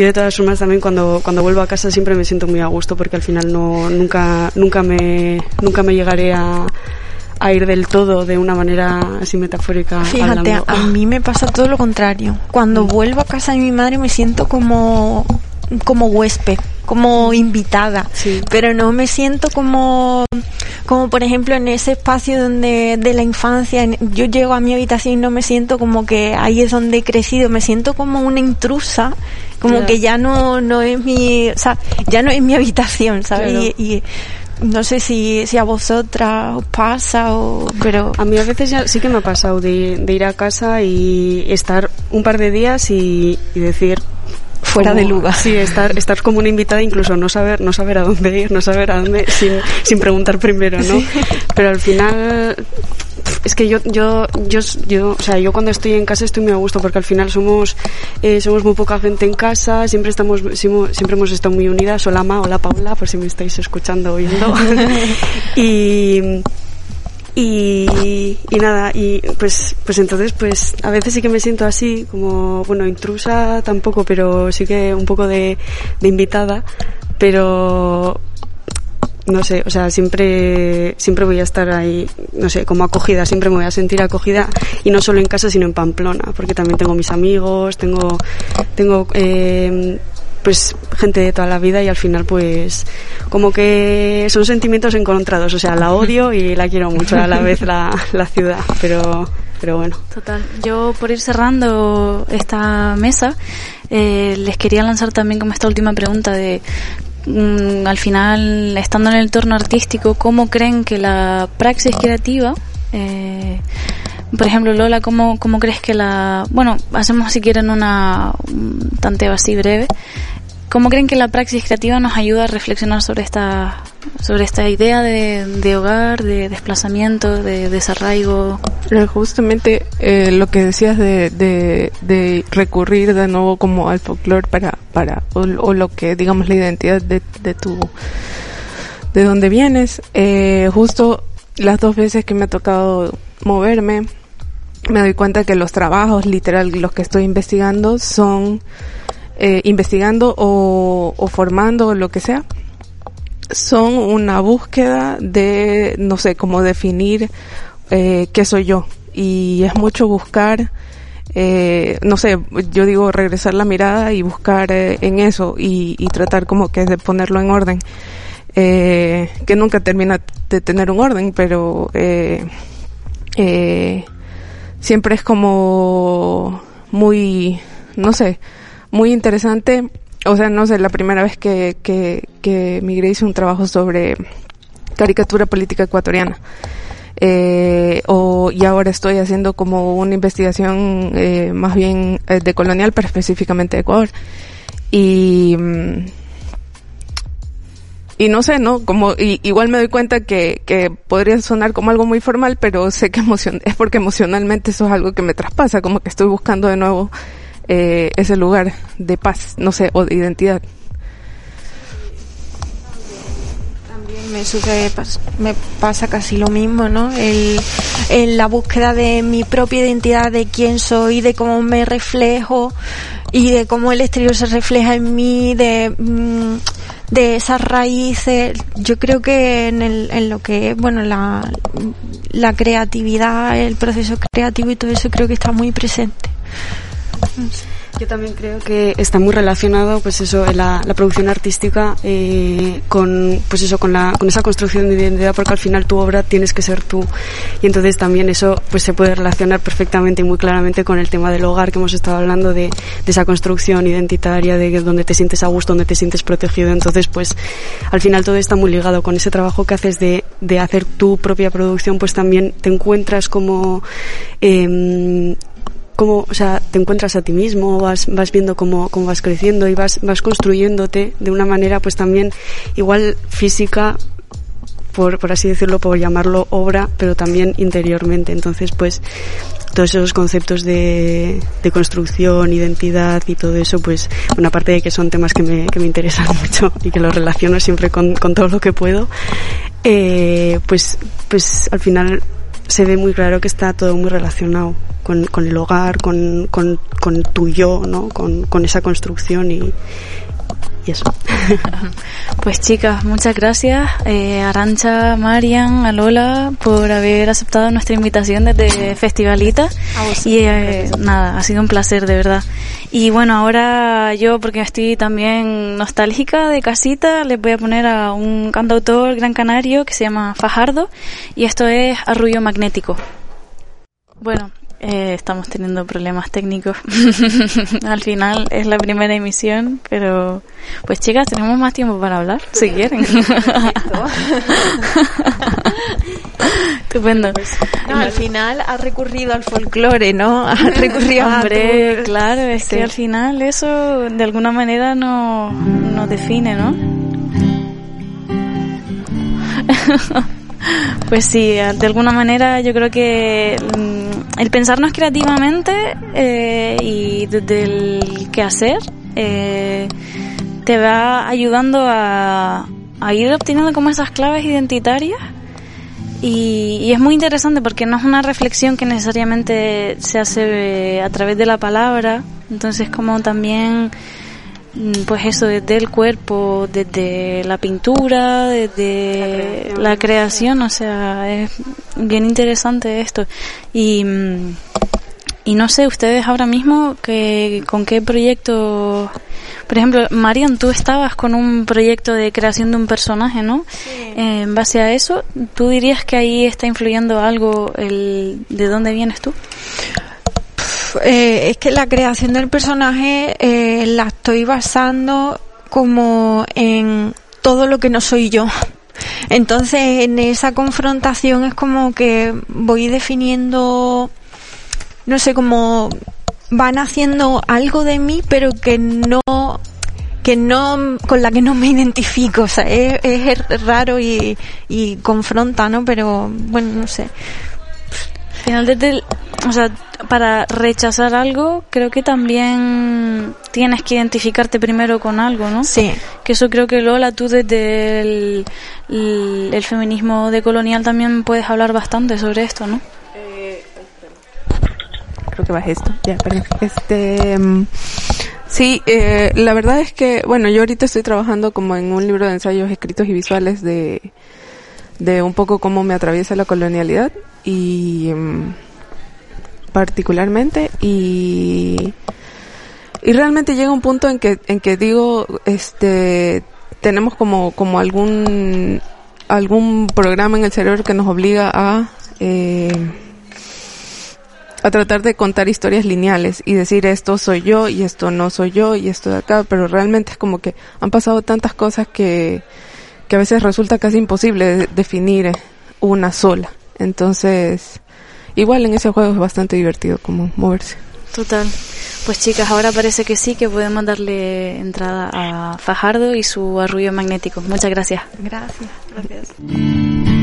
yo de todas formas también cuando, cuando vuelvo a casa siempre me siento muy a gusto porque al final no, nunca, nunca me, nunca me llegaré a, a ir del todo de una manera así metafórica. Fíjate, a mí me pasa todo lo contrario. Cuando mm. vuelvo a casa de mi madre me siento como como huésped, como invitada, pero no me siento como como por ejemplo en ese espacio donde de la infancia yo llego a mi habitación y no me siento como que ahí es donde he crecido, me siento como una intrusa, como que ya no no es mi, o sea, ya no es mi habitación, ¿sabes? Y, no sé si, si a vosotras os pasa o pero a mí a veces ya sí que me ha pasado de, de ir a casa y estar un par de días y, y decir fuera de lugar. Sí, estar, estar como una invitada, incluso no saber, no saber a dónde ir, no saber a dónde, sin, sin preguntar primero, ¿no? Pero al final, es que yo, yo, yo, yo, o sea, yo cuando estoy en casa estoy muy a gusto porque al final somos, eh, somos muy poca gente en casa, siempre estamos, siempre hemos estado muy unidas. Hola Ma, hola Paula, por si me estáis escuchando, oyendo. [LAUGHS] y, y, y, nada, y pues, pues entonces, pues a veces sí que me siento así, como, bueno, intrusa tampoco, pero sí que un poco de, invitada, pero no sé, o sea, siempre, siempre voy a estar ahí, no sé, como acogida, siempre me voy a sentir acogida y no solo en casa, sino en Pamplona, porque también tengo mis amigos, tengo, tengo, eh, pues gente de toda la vida y al final pues como que son sentimientos encontrados, o sea, la odio y la quiero mucho a la [LAUGHS] vez la, la ciudad, pero, pero bueno. Total, yo por ir cerrando esta mesa, eh, les quería lanzar también como esta última pregunta de mm, al final, estando en el entorno artístico, ¿cómo creen que la praxis creativa eh, por ejemplo, Lola, ¿cómo, ¿cómo crees que la... Bueno, hacemos si quieren una un tanteo así breve. ¿Cómo creen que la praxis creativa nos ayuda a reflexionar sobre esta, sobre esta idea de, de hogar, de desplazamiento, de desarraigo? Eh, justamente eh, lo que decías de, de, de, recurrir de nuevo como al folclore para, para o, lo que digamos la identidad de, de tu de dónde vienes. Eh, justo las dos veces que me ha tocado moverme, me doy cuenta que los trabajos, literal, los que estoy investigando, son eh, investigando o, o formando o lo que sea, son una búsqueda de, no sé, cómo definir eh, qué soy yo. Y es mucho buscar, eh, no sé, yo digo regresar la mirada y buscar eh, en eso y, y, tratar como que de ponerlo en orden. Eh, que nunca termina de tener un orden, pero eh, eh, siempre es como muy, no sé, muy interesante. O sea, no sé, la primera vez que, que, que hice un trabajo sobre caricatura política ecuatoriana. Eh, y ahora estoy haciendo como una investigación eh, más bien eh, de colonial, pero específicamente de Ecuador. Y, mm, y no sé, ¿no? Como, y, igual me doy cuenta que, que podría sonar como algo muy formal, pero sé que emocion es porque emocionalmente eso es algo que me traspasa, como que estoy buscando de nuevo eh, ese lugar de paz, no sé, o de identidad. También me sucede, me pasa casi lo mismo, ¿no? El, en la búsqueda de mi propia identidad, de quién soy, de cómo me reflejo y de cómo el exterior se refleja en mí, de... Mm, de esas raíces, yo creo que en, el, en lo que es, bueno, la, la creatividad, el proceso creativo y todo eso creo que está muy presente. Yo también creo que está muy relacionado, pues eso, la, la producción artística eh, con, pues eso, con la, con esa construcción de identidad, porque al final tu obra tienes que ser tú. Y entonces también eso, pues se puede relacionar perfectamente y muy claramente con el tema del hogar que hemos estado hablando de, esa construcción identitaria, de donde te sientes a gusto, donde te sientes protegido. Entonces, pues, al final todo está muy ligado con ese trabajo que haces de, de hacer tu propia producción, pues también te encuentras como eh, cómo, o sea, te encuentras a ti mismo, vas, vas viendo cómo, cómo vas creciendo y vas, vas construyéndote de una manera pues también igual física, por, por así decirlo, por llamarlo obra, pero también interiormente. Entonces, pues, todos esos conceptos de, de construcción, identidad y todo eso, pues, una parte de que son temas que me, que me interesan [LAUGHS] mucho y que los relaciono siempre con, con todo lo que puedo, eh, pues, pues al final se ve muy claro que está todo muy relacionado con, con el hogar, con, con, con, tu yo, ¿no? Con, con esa construcción y, [LAUGHS] Pues chicas, muchas gracias eh, Arancha, Marian, Alola por haber aceptado nuestra invitación desde Festivalita. Y eh, nada, ha sido un placer de verdad. Y bueno, ahora yo, porque estoy también nostálgica de casita, les voy a poner a un cantautor gran canario que se llama Fajardo y esto es Arrullo Magnético. Bueno, eh, estamos teniendo problemas técnicos. [LAUGHS] Al final es la primera emisión, pero pues chicas, tenemos más tiempo para hablar, si quieren. [LAUGHS] [LAUGHS] Estupendo. al final ha recurrido al folclore, ¿no? Ha recurrido Hombre, claro, es que al final eso de alguna manera nos, nos define, ¿no? Pues sí, de alguna manera yo creo que mm, el pensarnos creativamente eh, y desde el quehacer eh, te va ayudando a, ir obteniendo como esas claves identitarias. Y, y, es muy interesante porque no es una reflexión que necesariamente se hace a través de la palabra, entonces como también pues eso, desde el cuerpo, desde la pintura, desde la creación, o sea, es bien interesante esto. Y, mm, y no sé, ustedes ahora mismo, que, ¿con qué proyecto? Por ejemplo, Marian, tú estabas con un proyecto de creación de un personaje, ¿no? en base a eso, ¿tú dirías que ahí está influyendo algo el de dónde vienes tú? Eh, es que la creación del personaje eh, la estoy basando como en todo lo que no soy yo. [LAUGHS] Entonces, en esa confrontación es como que voy definiendo, no sé, como van haciendo algo de mí, pero que no que no con la que no me identifico. O sea es, es raro y, y confronta no pero bueno no sé al final desde el, o sea, para rechazar algo, creo que también tienes que identificarte primero con algo, ¿no? Sí. Que eso creo que Lola, tú desde el, el, feminismo decolonial también puedes hablar bastante sobre esto, ¿no? Eh, creo que va esto. Ya, perdón. Este, mm, sí, eh, la verdad es que, bueno, yo ahorita estoy trabajando como en un libro de ensayos escritos y visuales de, de un poco cómo me atraviesa la colonialidad y mm, particularmente y y realmente llega un punto en que en que digo este tenemos como como algún algún programa en el cerebro que nos obliga a eh, a tratar de contar historias lineales y decir esto soy yo y esto no soy yo y esto de acá, pero realmente es como que han pasado tantas cosas que, que a veces resulta casi imposible definir una sola. Entonces, igual en ese juego es bastante divertido como moverse. Total. Pues chicas, ahora parece que sí, que podemos darle entrada a Fajardo y su arrullo magnético. Muchas gracias. Gracias. Gracias.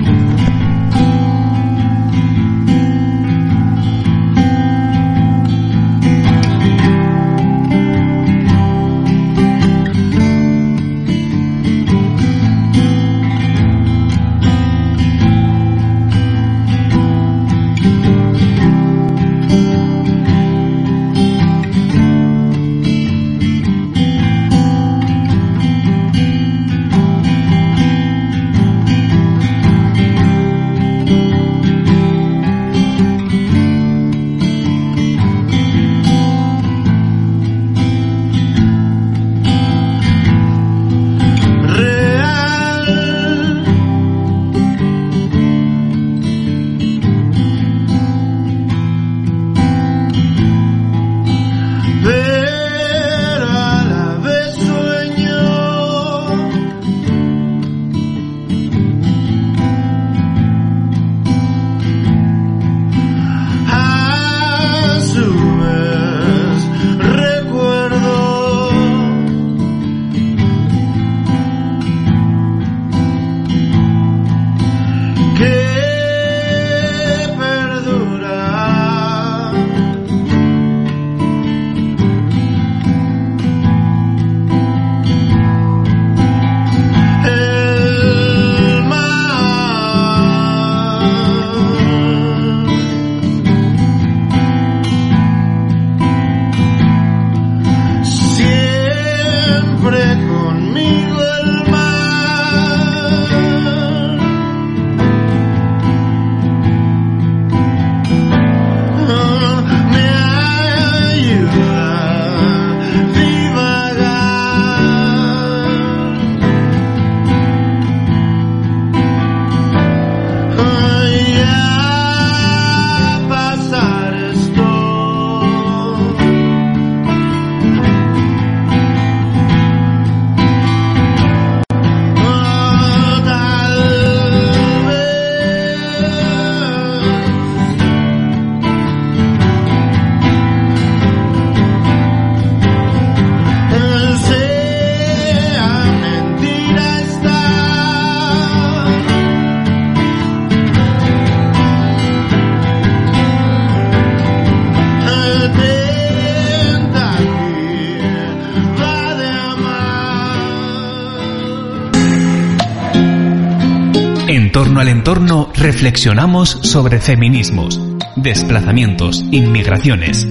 Reflexionamos sobre feminismos, desplazamientos, inmigraciones,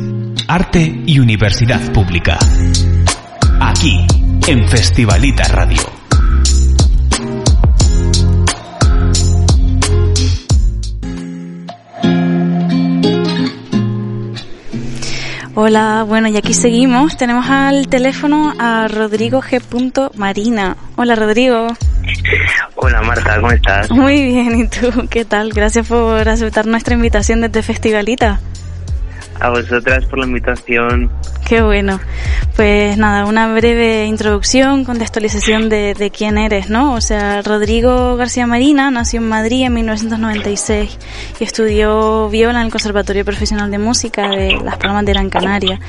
arte y universidad pública. Aquí, en Festivalita Radio. Hola, bueno, y aquí seguimos. Tenemos al teléfono a Rodrigo G. Marina. Hola, Rodrigo. Hola Marta, ¿cómo estás? Muy bien, ¿y tú? ¿Qué tal? Gracias por aceptar nuestra invitación desde Festivalita. A vosotras por la invitación. Qué bueno. Pues nada, una breve introducción, contextualización de, de quién eres, ¿no? O sea, Rodrigo García Marina nació en Madrid en 1996 y estudió viola en el Conservatorio Profesional de Música de Las Palmas de Gran Canaria.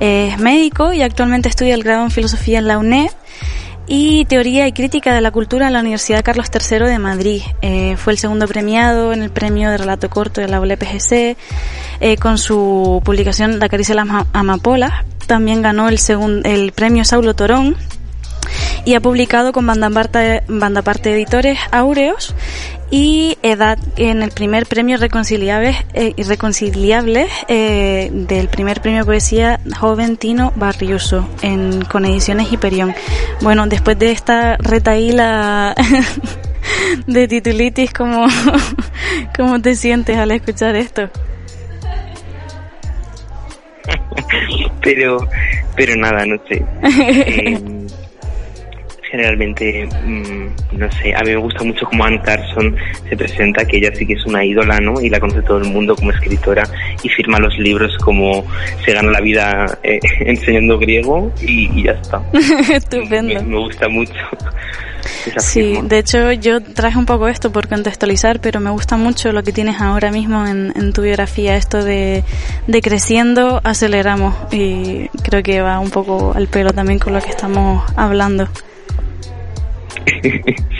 Es médico y actualmente estudia el grado en Filosofía en la UNED y Teoría y Crítica de la Cultura en la Universidad Carlos III de Madrid. Eh, fue el segundo premiado en el premio de relato corto de la ULPGC eh, con su publicación La caricia de las amapolas. También ganó el, el premio Saulo Torón y ha publicado con Banda Parte, Banda Parte Editores Aureos y Edad en el primer premio Reconciliables, eh, Irreconciliables eh, del primer premio de poesía Joven Tino Barriuso en, con ediciones Hiperión. Bueno, después de esta retaíla [LAUGHS] de titulitis, ¿cómo, [LAUGHS] ¿cómo te sientes al escuchar esto? [LAUGHS] pero, pero nada, no sé. Eh, generalmente, mm, no sé, a mí me gusta mucho cómo Anne Carson se presenta, que ella sí que es una ídola, ¿no? Y la conoce todo el mundo como escritora y firma los libros como se gana la vida eh, [LAUGHS] enseñando griego y, ya está. [LAUGHS] Estupendo. Me, gusta mucho. [LAUGHS] Sí, de hecho yo traje un poco esto por contextualizar, pero me gusta mucho lo que tienes ahora mismo en, en tu biografía, esto de, de creciendo, aceleramos y creo que va un poco al pelo también con lo que estamos hablando. [LAUGHS]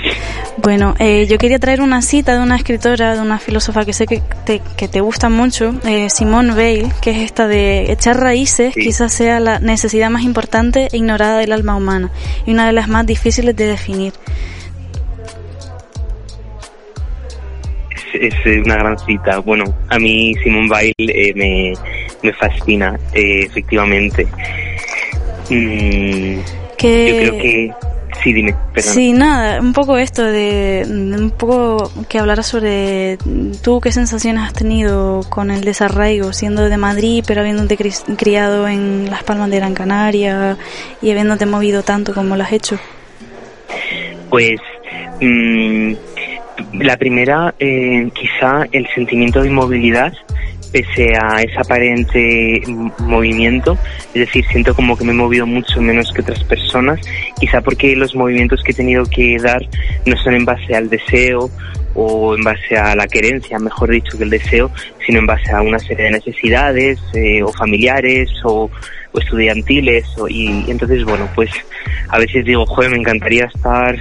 Bueno, eh, yo quería traer una cita de una escritora, de una filósofa que sé que te, que te gusta mucho, eh, Simone Weil, que es esta de echar raíces, quizás sea la necesidad más importante e ignorada del alma humana y una de las más difíciles de definir. Es, una gran cita. Bueno, a mí Simone Weil eh, me, me fascina, efectivamente. Mm, que... Yo creo que Sí, dime, Sí, nada, un poco esto de, un poco que hablara sobre tú qué sensaciones has tenido con el desarraigo, siendo de Madrid, pero habiéndote criado en Las Palmas de Gran Canaria y habiéndote movido tanto como lo has hecho. Pues mm, la primera, eh, quizá el sentimiento de inmovilidad pese a ese aparente movimiento, es decir, siento como que me he movido mucho menos que otras personas, quizá porque los movimientos que he tenido que dar no son en base al deseo o en base a la querencia, mejor dicho, que el deseo, sino en base a una serie de necesidades eh, o familiares o, estudiantiles y, entonces bueno pues a veces digo joder me encantaría estar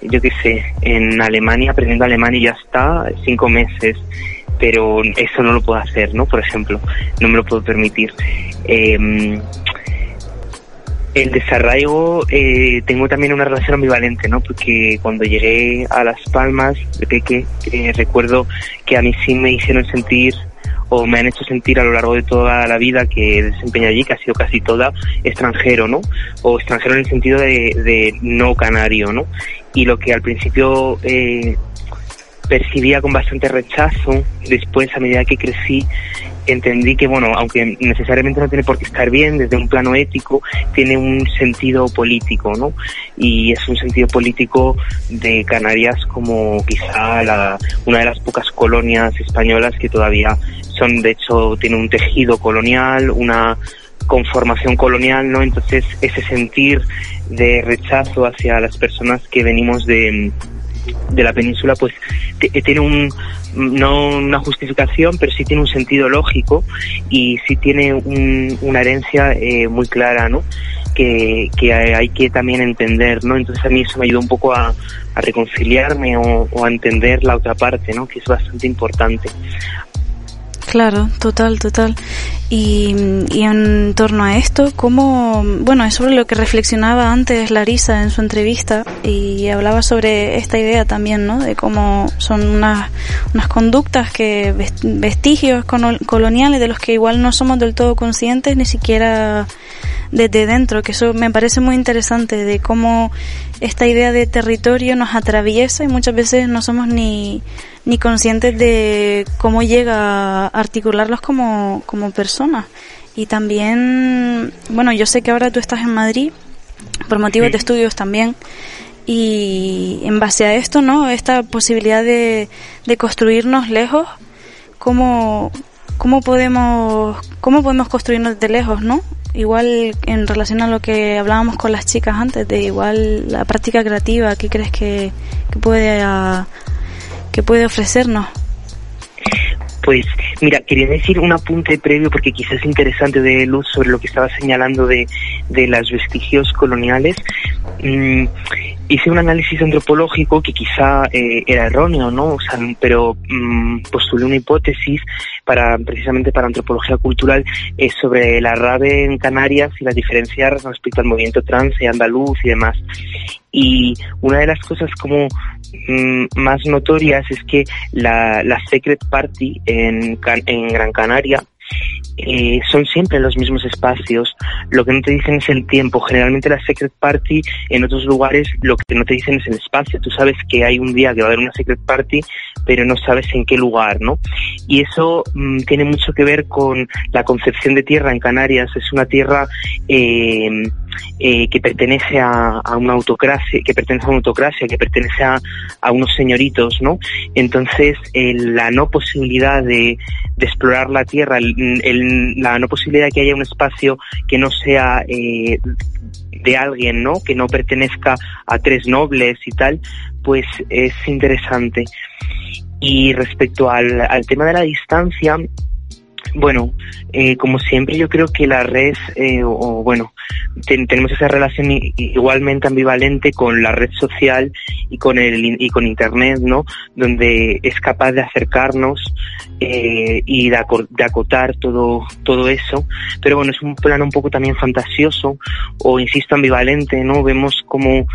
yo qué sé en Alemania aprendiendo alemán y ya está cinco meses pero eso no lo puedo hacer, ¿no? Por ejemplo, no me lo puedo permitir. Eh, el desarraigo, eh, tengo también una relación ambivalente, ¿no? Porque cuando llegué a Las Palmas de Peque, eh, recuerdo que a mí sí me hicieron sentir o me han hecho sentir a lo largo de toda la vida que desempeño allí, que ha sido casi toda extranjero, ¿no? O extranjero en el sentido de, de no canario, ¿no? Y lo que al principio eh, percibía con bastante rechazo. Después, a medida que crecí, entendí que, bueno, aunque necesariamente no tiene por qué estar bien desde un plano ético, tiene un sentido político, ¿no? Y es un sentido político de Canarias como quizá la, una de las pocas colonias españolas que todavía son, de hecho, tiene un tejido colonial, una conformación colonial, ¿no? Entonces, ese sentir de rechazo hacia las personas que venimos de de la península pues eh, tiene un no una justificación pero sí tiene un sentido lógico y sí tiene una herencia eh, muy clara no que, que, hay que también entender no entonces a mí eso me ayudó un poco a, a reconciliarme o, o, a entender la otra parte no que es bastante importante. Claro, total, total. Y, en torno a esto, como, bueno, es sobre lo que reflexionaba antes Larisa en su entrevista y hablaba sobre esta idea también, ¿no? De cómo son unas, unas conductas que, vestigios coloniales de los que igual no somos del todo conscientes ni siquiera desde dentro, que eso me parece muy interesante de cómo esta idea de territorio nos atraviesa y muchas veces no somos ni, ni conscientes de cómo llega a articularlos como, como personas. Y también, bueno, yo sé que ahora tú estás en Madrid por motivos de estudios también y en base a esto, ¿no? Esta posibilidad de, de construirnos lejos, ¿cómo, cómo podemos, cómo podemos construirnos de lejos, ¿no? igual en relación a lo que hablábamos con las chicas antes, de igual la práctica creativa, ¿qué crees que, puede, que puede ofrecernos? Pues mira, quería decir un apunte previo porque quizás es interesante de luz sobre lo que estaba señalando de, de los vestigios coloniales. Mm, hice un análisis antropológico que quizá eh, era erróneo, ¿no? O sea, pero mm, postulé una hipótesis para precisamente para antropología cultural eh, sobre la rave en Canarias y las diferencias respecto al movimiento trans y andaluz y demás. Y una de las cosas como mm, más notorias es que la, la Secret Party en, en Gran Canaria eh, son siempre los mismos espacios. Lo que no te dicen es el tiempo. Generalmente la Secret Party en otros lugares lo que no te dicen es el espacio. Tú sabes que hay un día que va a haber una Secret Party, pero no sabes en qué lugar, ¿no? Y eso mm, tiene mucho que ver con la concepción de tierra en Canarias. Es una tierra eh, eh, que pertenece a, una autocracia, que pertenece a una autocracia, que pertenece a, unos señoritos, ¿no? Entonces, la no posibilidad de, explorar la tierra, la no posibilidad de que haya un espacio que no sea eh, de alguien, ¿no? Que no pertenezca a tres nobles y tal, pues es interesante. Y respecto al, al tema de la distancia, bueno, eh, como siempre yo creo que la red, eh, o, bueno, tenemos esa relación igualmente ambivalente con la red social y con el y con internet, ¿no? Donde es capaz de acercarnos eh, y de, acotar todo todo eso. Pero bueno, es un plano un poco también fantasioso o insisto ambivalente, ¿no? Vemos como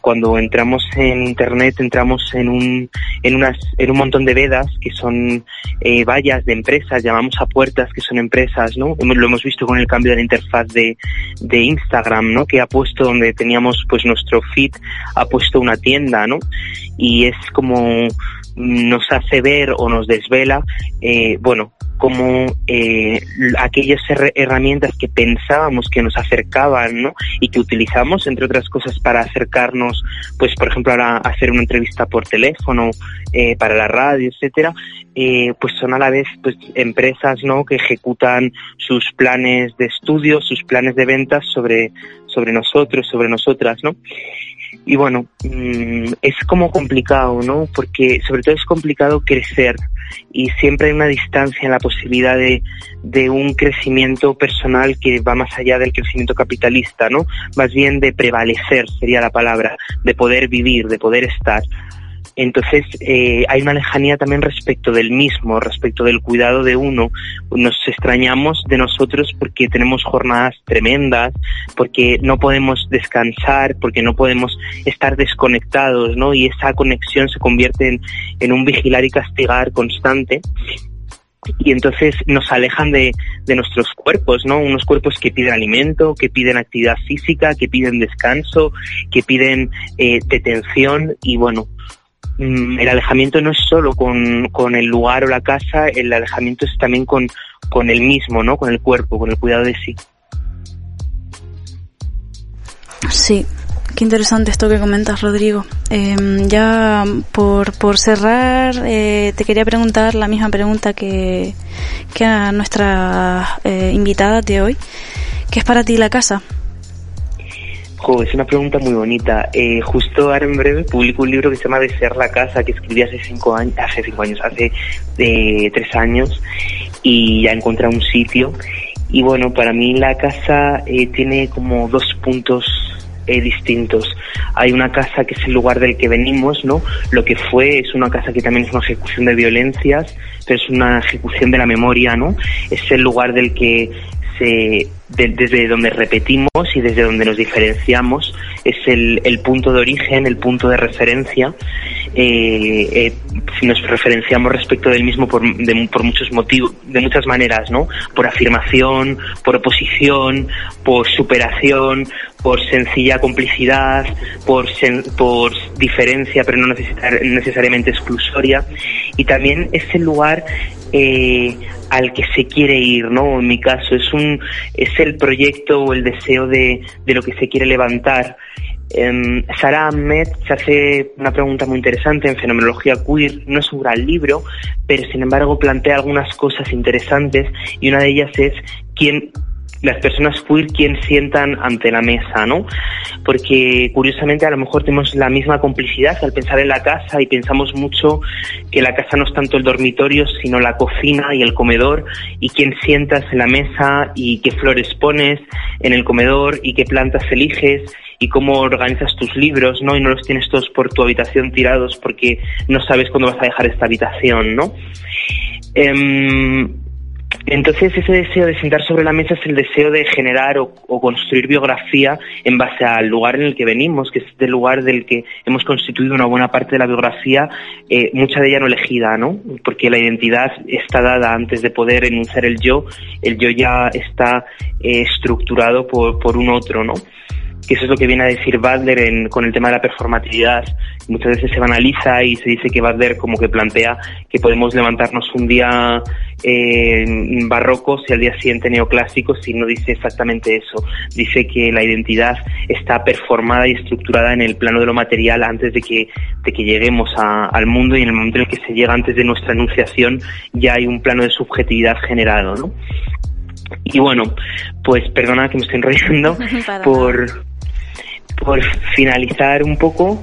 cuando entramos en internet entramos en un en unas en un montón de vedas que son vallas de empresas, llamamos a puertas que son empresas, ¿no? Lo hemos visto con el cambio de la interfaz de, de Instagram, ¿no? Que ha puesto donde teníamos pues nuestro feed, ha puesto una tienda, ¿no? Y es como nos hace ver o nos desvela, eh, bueno, como eh, aquellas herramientas que pensábamos que nos acercaban ¿no? y que utilizamos, entre otras cosas, para acercarnos, pues por ejemplo, ahora hacer una entrevista por teléfono, eh, para la radio, etcétera, eh, pues son a la vez pues empresas ¿no? que ejecutan sus planes de estudio, sus planes de ventas sobre, sobre nosotros, sobre nosotras, ¿no? Y bueno, mm, es como complicado, ¿no? Porque sobre todo es complicado crecer y siempre hay una distancia en la posibilidad de, de un crecimiento personal que va más allá del crecimiento capitalista, ¿no? Más bien de prevalecer sería la palabra, de poder vivir, de poder estar. Entonces eh, hay una lejanía también respecto del mismo, respecto del cuidado de uno. Nos extrañamos de nosotros porque tenemos jornadas tremendas, porque no podemos descansar, porque no podemos estar desconectados, ¿no? Y esa conexión se convierte en, un vigilar y castigar constante y entonces nos alejan de, de, nuestros cuerpos, ¿no? Unos cuerpos que piden alimento, que piden actividad física, que piden descanso, que piden eh, detención y bueno, el alejamiento no es solo con, con, el lugar o la casa, el alejamiento es también con, con el mismo, ¿no? Con el cuerpo, con el cuidado de sí. Sí, qué interesante esto que comentas, Rodrigo. Em, ya por, por cerrar, eh, te quería preguntar la misma pregunta que, que a nuestra eh, invitada de hoy. ¿Qué es para ti la casa? Es una pregunta muy bonita. Eh, justo ahora en breve publico un libro que se llama Desear la casa, que escribí hace cinco años, hace cinco años, hace eh, tres años, y ya encontré un sitio. Y bueno, para mí la casa eh, tiene como dos puntos eh, distintos. Hay una casa que es el lugar del que venimos, ¿no? Lo que fue es una casa que también es una ejecución de violencias, pero es una ejecución de la memoria, ¿no? Es el lugar del que se, desde donde repetimos y desde donde nos diferenciamos, es el, el punto de origen, el punto de referencia. Eh, eh, si nos referenciamos respecto del mismo por, por muchos motivos, de muchas maneras, ¿no? Por afirmación, por oposición, por superación, por sencilla complicidad, por, por diferencia, pero no necesariamente exclusoria. Y también es el lugar eh, al que se quiere ir, ¿no? En mi caso, es un, es el proyecto o el deseo de, de lo que se quiere levantar. Eh, Sara Ahmed se hace una pregunta muy interesante en Fenomenología Queer. No es un gran libro, pero sin embargo plantea algunas cosas interesantes y una de ellas es quién las personas queer quien sientan ante la mesa, ¿no? Porque curiosamente a lo mejor tenemos la misma complicidad al pensar en la casa y pensamos mucho que la casa no es tanto el dormitorio, sino la cocina y el comedor y quién sientas en la mesa y qué flores pones en el comedor y qué plantas eliges y cómo organizas tus libros, ¿no? Y no los tienes todos por tu habitación tirados porque no sabes cuándo vas a dejar esta habitación, ¿no? Em, entonces ese deseo de sentar sobre la mesa es el deseo de generar o, construir biografía en base al lugar en el que venimos, que es el lugar del que hemos constituido una buena parte de la biografía, eh, mucha de ella no elegida, ¿no? Porque la identidad está dada antes de poder enunciar el yo, el yo ya está eh, estructurado por, por un otro, ¿no? Que eso es lo que viene a decir Butler con el tema de la performatividad. Muchas veces se banaliza y se dice que Butler como que plantea que podemos levantarnos un día eh, barrocos y al día siguiente neoclásicos y no dice exactamente eso. Dice que la identidad está performada y estructurada en el plano de lo material antes de que, de que lleguemos al mundo y en el momento en el que se llega antes de nuestra enunciación ya hay un plano de subjetividad generado, ¿no? Y bueno, pues perdona que me estoy enrollando [LAUGHS] por, por finalizar un poco,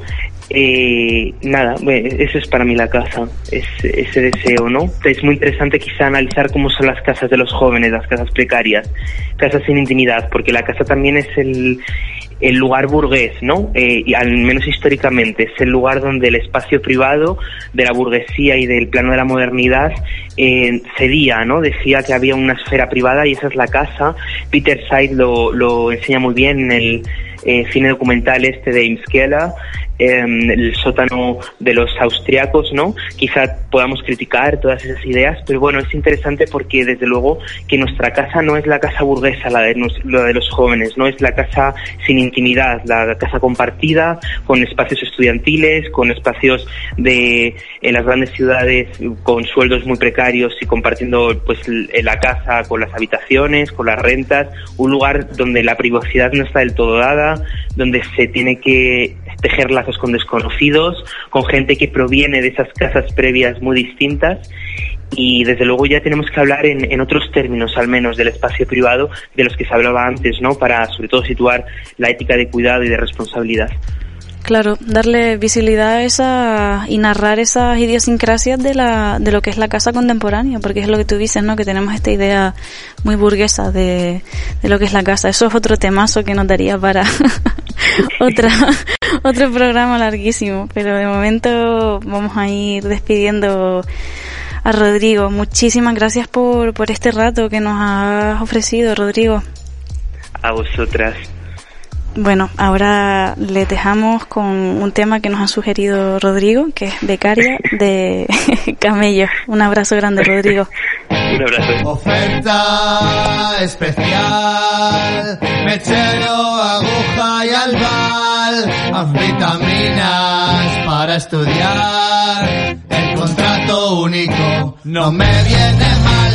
eh, nada, eso es para mí la casa, es, ese deseo, ¿no? Es muy interesante quizá analizar cómo son las casas de los jóvenes, las casas precarias, casas sin intimidad, porque la casa también es el, el lugar burgués, ¿no? Eh, y al menos históricamente, es el lugar donde el espacio privado de la burguesía y del plano de la modernidad eh, cedía, ¿no? Decía que había una esfera privada y esa es la casa. Peter Said lo, lo enseña muy bien en el eh, cine documental este de Imskela, Em, el sótano de los austriacos, ¿no? Quizá podamos criticar todas esas ideas, pero bueno, es interesante porque desde luego que nuestra casa no es la casa burguesa, la de, la de los jóvenes, no es la casa sin intimidad, la casa compartida, con espacios estudiantiles, con espacios de en las grandes ciudades con sueldos muy precarios y compartiendo pues la casa con las habitaciones, con las rentas, un lugar donde la privacidad no está del todo dada, donde se tiene que tejer lazos con desconocidos, con gente que proviene de esas casas previas muy distintas y desde luego ya tenemos que hablar en, en, otros términos al menos del espacio privado de los que se hablaba antes, ¿no? Para sobre todo situar la ética de cuidado y de responsabilidad. Claro, darle visibilidad a esa y narrar esas idiosincrasias de la de lo que es la casa contemporánea, porque es lo que tú dices, ¿no? Que tenemos esta idea muy burguesa de, de lo que es la casa. Eso es otro temazo que nos daría para [LAUGHS] [LAUGHS] otra otro programa larguísimo, pero de momento vamos a ir despidiendo a Rodrigo. Muchísimas gracias por por este rato que nos has ofrecido, Rodrigo. A vosotras. Bueno, ahora le dejamos con un tema que nos ha sugerido Rodrigo, que es Becaria de [LAUGHS] Camello. Un abrazo grande, Rodrigo. un abrazo. Oferta especial, mechero, aguja y albal, vitaminas para estudiar. El contrato único no me viene mal.